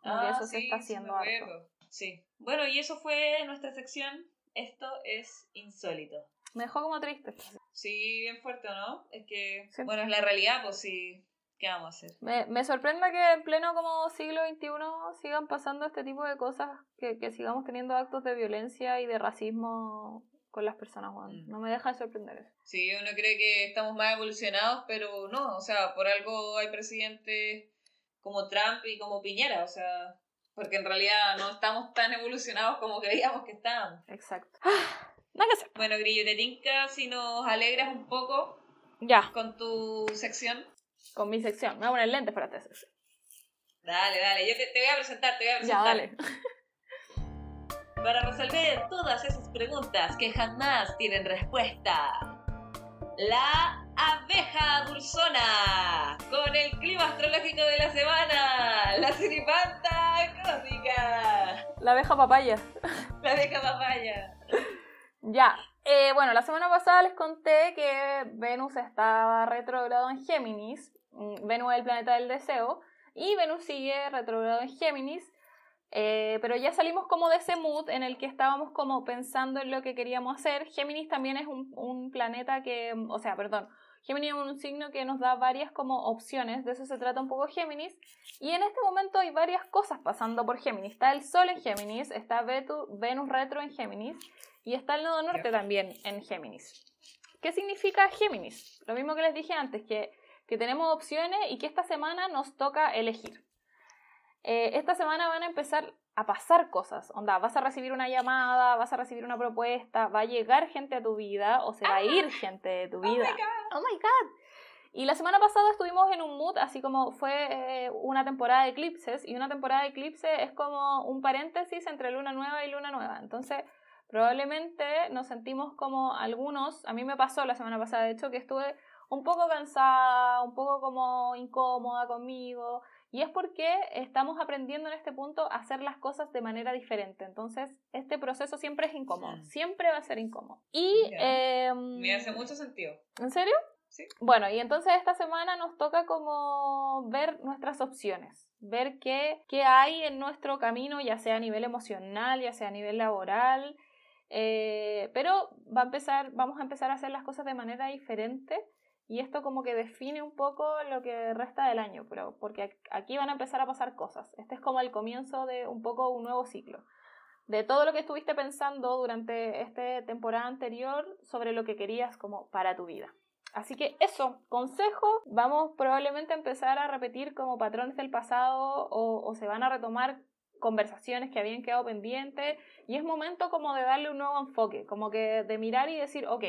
Como que ah, eso se está haciendo harto. Sí. Bueno, y eso fue nuestra sección. Esto es insólito. Me dejó como triste. Sí, bien fuerte, ¿no? Es que, bueno, es la realidad, pues sí ¿Qué vamos a hacer? Me, me sorprende que en pleno como siglo XXI sigan pasando este tipo de cosas, que, que sigamos teniendo actos de violencia y de racismo con las personas, mm. No me deja de sorprender eso. Sí, uno cree que estamos más evolucionados, pero no, o sea, por algo hay presidentes como Trump y como Piñera, o sea, porque en realidad no estamos tan evolucionados como creíamos que estábamos. Exacto. Ah, nada que hacer. Bueno, Grillo, te tinca si nos alegras un poco ya. con tu sección con mi sección. Me voy a poner lentes para esta sección. Dale, dale, yo te, voy a presentar, te voy a presentar. Ya, dale. *laughs* Para resolver todas esas preguntas que jamás tienen respuesta. La abeja dulzona, con el clima astrológico de la semana, la ciripanta cósmica. La abeja papaya. *laughs* La abeja papaya. Ya, eh, bueno, la semana pasada les conté que Venus estaba retrogrado en Géminis Venus es el planeta del deseo y Venus sigue retrogrado en Géminis, eh, pero ya salimos como de ese mood en el que estábamos como pensando en lo que queríamos hacer. Géminis también es un, un planeta que, o sea, perdón, Géminis es un signo que nos da varias como opciones, de eso se trata un poco Géminis. Y en este momento hay varias cosas pasando por Géminis. Está el Sol en Géminis, está Venus retro en Géminis y está el nodo norte también en Géminis. ¿Qué significa Géminis? Lo mismo que les dije antes, que que tenemos opciones y que esta semana nos toca elegir. Eh, esta semana van a empezar a pasar cosas. Onda, vas a recibir una llamada, vas a recibir una propuesta, va a llegar gente a tu vida o se va a ir ah. gente de tu vida. Oh my God. Y la semana pasada estuvimos en un mood, así como fue eh, una temporada de eclipses, y una temporada de eclipse es como un paréntesis entre luna nueva y luna nueva. Entonces, probablemente nos sentimos como algunos, a mí me pasó la semana pasada, de hecho, que estuve un poco cansada, un poco como incómoda conmigo. Y es porque estamos aprendiendo en este punto a hacer las cosas de manera diferente. Entonces, este proceso siempre es incómodo. Siempre va a ser incómodo. Y... Em, Me hace mucho sentido. ¿En serio? Sí. Bueno, y entonces esta semana nos toca como ver nuestras opciones. Ver qué, qué hay en nuestro camino, ya sea a nivel emocional, ya sea a nivel laboral. Eh, pero va a empezar, vamos a empezar a hacer las cosas de manera diferente y esto como que define un poco lo que resta del año, pero porque aquí van a empezar a pasar cosas. Este es como el comienzo de un poco un nuevo ciclo. De todo lo que estuviste pensando durante esta temporada anterior sobre lo que querías como para tu vida. Así que eso, consejo, vamos probablemente a empezar a repetir como patrones del pasado o, o se van a retomar conversaciones que habían quedado pendientes y es momento como de darle un nuevo enfoque, como que de mirar y decir, ok,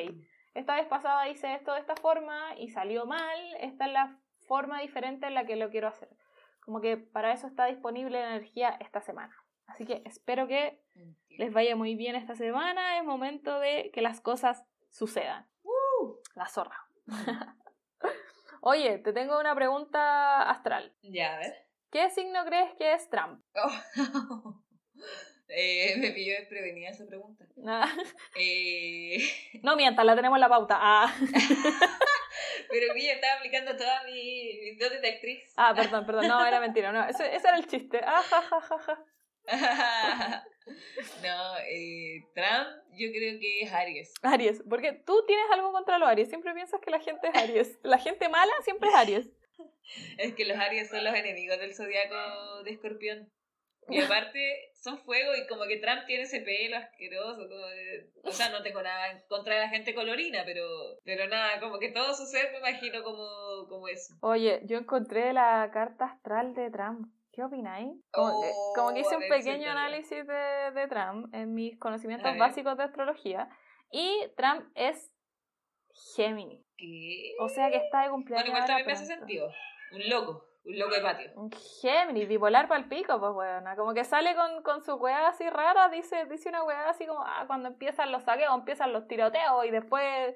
esta vez pasada hice esto de esta forma y salió mal, esta es la forma diferente en la que lo quiero hacer. Como que para eso está disponible la energía esta semana. Así que espero que les vaya muy bien esta semana. Es momento de que las cosas sucedan. La zorra. *laughs* Oye, te tengo una pregunta astral. Ya, a ver. ¿Qué signo crees que es Trump? Oh. *laughs* Eh, *laughs* me pilló desprevenida esa pregunta. Ah, Eh, *laughs* No mientas, la tenemos en la pauta. Ah, *laughs* pero yo estaba aplicando toda mi, mis dotes de actriz. ah perdón, perdón. No, era mentira. No, ese, ese era el chiste. Ah, ja, ja, ja, ja. no, eh, Trump yo creo que es Aries. Aries. Porque tú tienes algo contra los Aries. Siempre piensas que la gente es Aries. La gente mala siempre es Aries. Es que los Aries son los enemigos del zodiaco de Escorpión. Y aparte son fuego y como que Trump tiene ese pelo asqueroso. Como de- o sea, no tengo nada en contra de la gente colorina, pero, pero nada, como que todo su ser me imagino como, como eso. Oye, yo encontré la carta astral de Trump. ¿Qué opináis? Como, que- Oh, como que hice un ver, pequeño análisis de, de Trump en mis conocimientos básicos de astrología. Y Trump es Géminis. ¿Qué? O sea que está de cumpleaños. Bueno, igual también me hace sentido. Un loco, un loco de patio. Un Géminis, bipolar para el pico, pues weona. Como que sale con, con su weá así rara, dice, dice una weá así como, ah, cuando empiezan los saqueos, empiezan los tiroteos y después.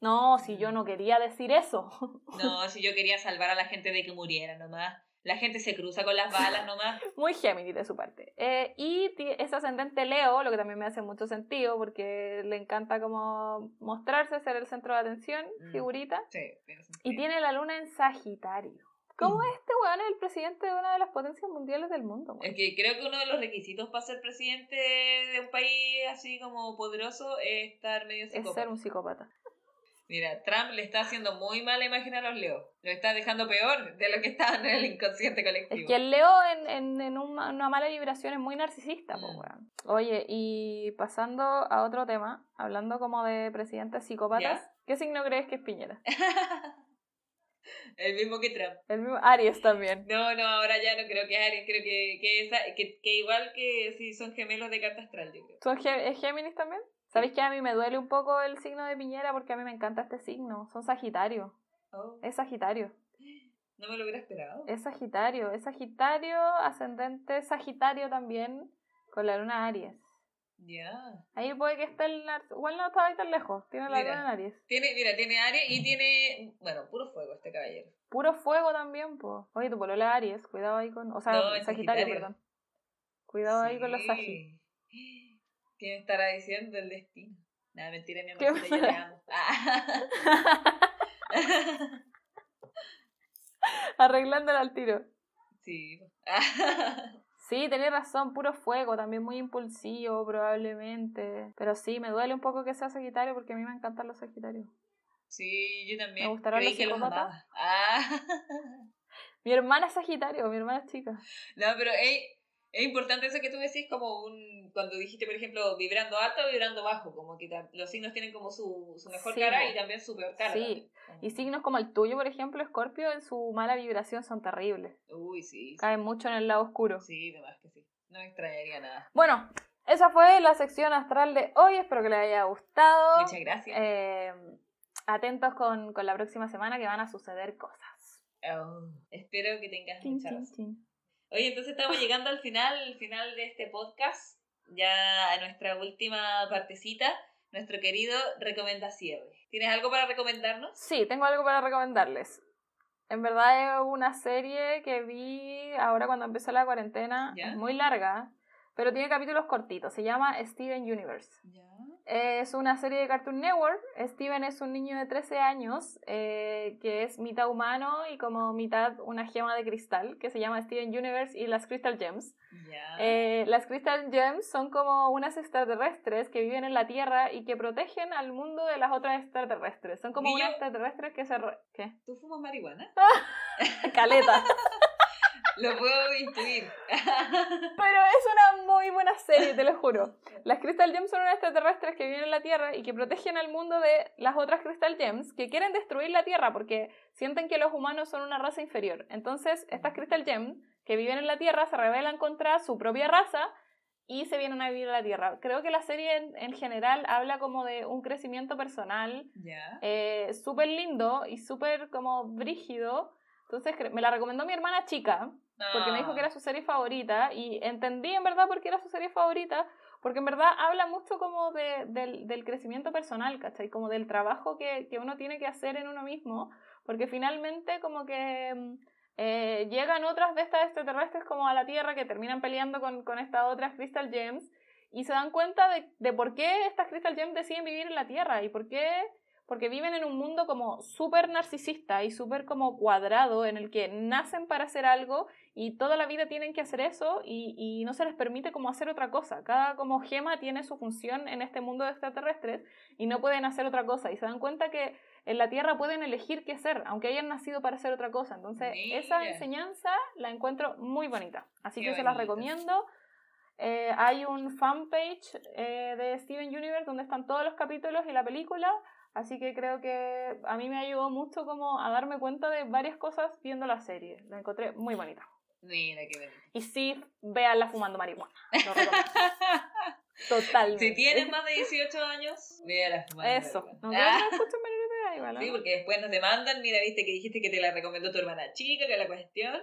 No, si yo no quería decir eso. *laughs* No, si yo quería salvar a la gente de que muriera nomás. La gente se cruza con las balas nomás. *laughs* Muy Géminis de su parte. Eh, y es ascendente Leo, lo que también me hace mucho sentido porque le encanta como mostrarse, ser el centro de atención, Mm. figurita. Sí, tiene sentido. Y tiene la luna en Sagitario. ¿Cómo Mm. este weón es el presidente de una de las potencias mundiales del mundo? weón? Es que creo que uno de los requisitos para ser presidente de un país así como poderoso es estar medio Es psicópata. ser un psicópata. Mira, Trump le está haciendo muy mala imagen a los leos. Lo está dejando peor de lo que estaban en el inconsciente colectivo. Es que el Leo en, en, en una, una mala vibración es muy narcisista, pues, weón. Oye, y pasando a otro tema, hablando como de presidentes psicópatas, ¿Ya? ¿qué signo crees que es Piñera? *laughs* el mismo que Trump. El mismo Aries también. No, no, ahora ya no creo que es Aries, creo que, que, esa- que, que igual que si son gemelos de carta astral, yo creo. ¿Tú eres Gé- es Géminis también? ¿Sabéis que a mí me duele un poco el signo de Piñera porque a mí me encanta este signo? Son Sagitario. Oh, Es Sagitario. no me lo hubiera esperado. Es Sagitario. Es Sagitario, ascendente Sagitario también, con la luna Aries. Ya. Ahí puede que esté el... Igual no estaba ahí tan lejos. Tiene la luna en Aries. Tiene, mira, tiene Aries y tiene, bueno, puro fuego este caballero. Puro fuego también, pues. Oye, tu polola Aries, cuidado ahí con. O sea, No, Sagitario, Sagitario. perdón. Cuidado ahí con los Sí. Sagi. *gasps* ¿Qué me estará diciendo el destino? Nada, mentira, mi ¿Qué amor, yo te amo. *laughs* Ah. *laughs* Arreglándola al tiro. sí. *laughs* Sí, tenés razón, puro fuego, también muy impulsivo, probablemente. Pero sí, me duele un poco que sea Sagitario porque a mí me encantan los Sagitarios. Sí, yo también. ¿Me gustarán creí los que los amaba. Ah. *laughs* Mi hermana es Sagitario, mi hermana es chica. No, pero es, es importante eso que tú decís como un... Cuando dijiste, por ejemplo, vibrando alto o vibrando bajo, como que los signos tienen como su, su mejor Sí, cara y también su peor cara. Sí. también. Y signos como el tuyo, por ejemplo, Escorpio, en su mala vibración son terribles. Uy, sí. sí. Caen mucho en el lado oscuro. Sí, de más que sí. No me extrañaría nada. Bueno, esa fue la sección astral de hoy. Espero que les haya gustado. Muchas gracias. Eh, atentos con, con la próxima semana que van a suceder cosas. Oh, espero que tengas mucha razón. Oye, entonces estamos *laughs* llegando al final, al final de este podcast, ya a nuestra última partecita, nuestro querido recomendación. ¿Tienes algo para recomendarnos? Sí, tengo algo para recomendarles. En verdad es una serie que vi ahora cuando empezó la cuarentena. ¿Ya? Es muy larga, pero tiene capítulos cortitos. Se llama Steven Universe. Ya. Es una serie de Cartoon Network. Steven es un niño de 13 años eh, que es mitad humano y como mitad una gema de cristal que se llama Steven Universe y las Crystal Gems. Eh, las Crystal Gems son como unas extraterrestres que viven en la Tierra y que protegen al mundo de las otras extraterrestres. Son como unas extraterrestres que se... re- ¿Qué? ¿Tú fumas marihuana? *laughs* Caleta. *laughs* Lo puedo intuir. *laughs* Pero es una muy buena serie, te lo juro. Las Crystal Gems son unas extraterrestres que viven en la Tierra y que protegen al mundo de las otras Crystal Gems que quieren destruir la Tierra porque sienten que los humanos son una raza inferior. Entonces, estas Crystal Gems que viven en la Tierra se rebelan contra su propia raza y se vienen a vivir a la Tierra. Creo que la serie en, en general habla como de un crecimiento personal eh, súper lindo y súper como brígido. Entonces me la recomendó mi hermana chica porque me dijo que era su serie favorita y entendí en verdad por qué era su serie favorita, porque en verdad habla mucho como de, del, del, crecimiento personal, ¿cachai? Como del trabajo que, que, uno tiene que hacer en uno mismo, porque finalmente como que mm, eh, llegan otras de estas extraterrestres como a la Tierra que terminan peleando con, con estas otras Crystal Gems y se dan cuenta de, de por qué estas Crystal Gems deciden vivir en la Tierra y por qué porque viven en un mundo como súper narcisista y súper como cuadrado en el que nacen para hacer algo y toda la vida tienen que hacer eso y, y, no se les permite como hacer otra cosa. Cada como gema tiene su función en este mundo de extraterrestres y no pueden hacer otra cosa y se dan cuenta que en la Tierra pueden elegir qué ser, aunque hayan nacido para hacer otra cosa. Entonces esa enseñanza la encuentro muy bonita. Así que se las recomiendo. Eh, hay un fanpage eh, de Steven Universe donde están todos los capítulos y la película. Así que creo que a mí me ayudó mucho como a darme cuenta de varias cosas viendo la serie. La encontré muy bonita. Mira qué bonito. Y sí, véanla fumando marihuana. *laughs* Totalmente. Si tienes más de 18 años, véanla fumando Eso. No ah. ¿no? Sí, porque después nos demandan. Mira, viste que dijiste que te la recomendó tu hermana chica, que la cuestión.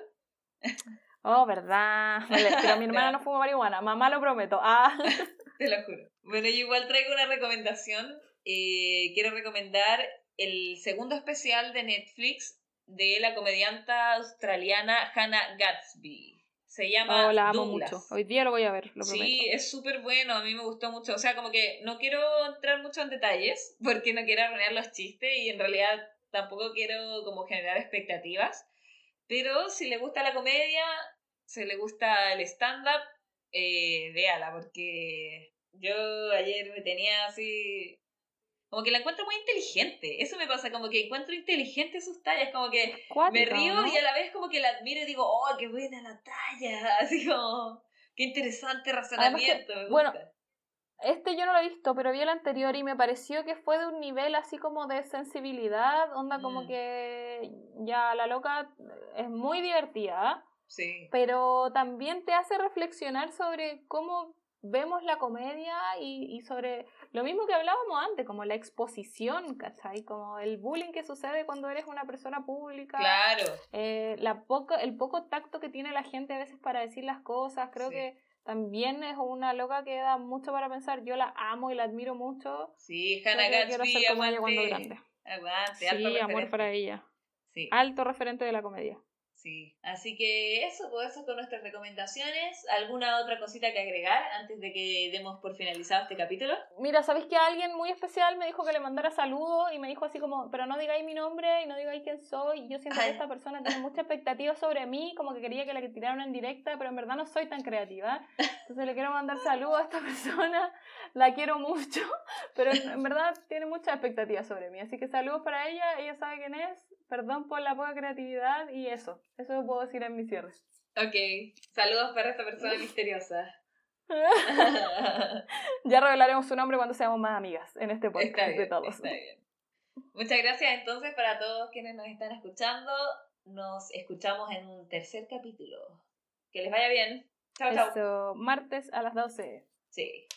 Oh, verdad. *laughs* pero mi hermana no fuma marihuana. Mamá lo prometo. Ah. *laughs* Te lo juro. Bueno, yo igual traigo una recomendación eh, quiero recomendar el segundo especial de Netflix de la comedianta australiana Hannah Gatsby. Se llama oh, la amo mucho. Hoy día lo voy a ver, lo Sí, es súper bueno, a mí me gustó mucho. O sea, como que no quiero entrar mucho en detalles *laughs* porque no quiero arruinar los chistes y en realidad tampoco quiero como generar expectativas. Pero si le gusta la comedia, si le gusta el stand-up, eh, véala porque yo ayer me tenía así como que la encuentro muy inteligente. Eso me pasa, como que encuentro inteligente sus tallas. Como que me río y a la vez como que la admiro y digo, oh, qué buena la talla. *laughs* Así como, qué interesante razonamiento. bueno, este yo no lo he visto, pero vi el anterior y me pareció que fue de un nivel así como de sensibilidad. Onda como mm. que ya la loca es muy divertida. Sí. Pero también te hace reflexionar sobre cómo vemos la comedia y, y, sobre lo mismo que hablábamos antes, como la exposición, ¿cachai? Como el bullying que sucede cuando eres una persona pública. Claro. Eh, la poco, el poco tacto que tiene la gente a veces para decir las cosas, creo que también es una loca que da mucho para pensar. Yo la amo y la admiro mucho. Sí, Hannah Gatsby, aguante. Aguante, sí, amor para ella. Sí. Alto referente de la comedia. Sí, así que eso, pues eso con nuestras recomendaciones. ¿Alguna otra cosita que agregar antes de que demos por finalizado este capítulo? Mira, ¿sabéis que alguien muy especial me dijo que le mandara saludos y me dijo así como, pero no digáis mi nombre y no digáis quién soy? Yo siento que esta persona tiene mucha expectativa sobre mí, como que quería que la tiraran en directa, pero en verdad no soy tan creativa. Entonces le quiero mandar saludos a esta persona, la quiero mucho, pero en verdad tiene mucha expectativa sobre mí. Así que saludos para ella, ella sabe quién es, perdón por la poca creatividad y eso. Eso lo puedo decir en mi cierre. Ok. Saludos para esta persona misteriosa. *laughs* ya revelaremos su nombre cuando seamos más amigas en este podcast de todos. Está bien. Muchas gracias entonces para todos quienes nos están escuchando. Nos escuchamos en un tercer capítulo. Que les vaya bien. Chao, chao. Martes a las 12. Sí.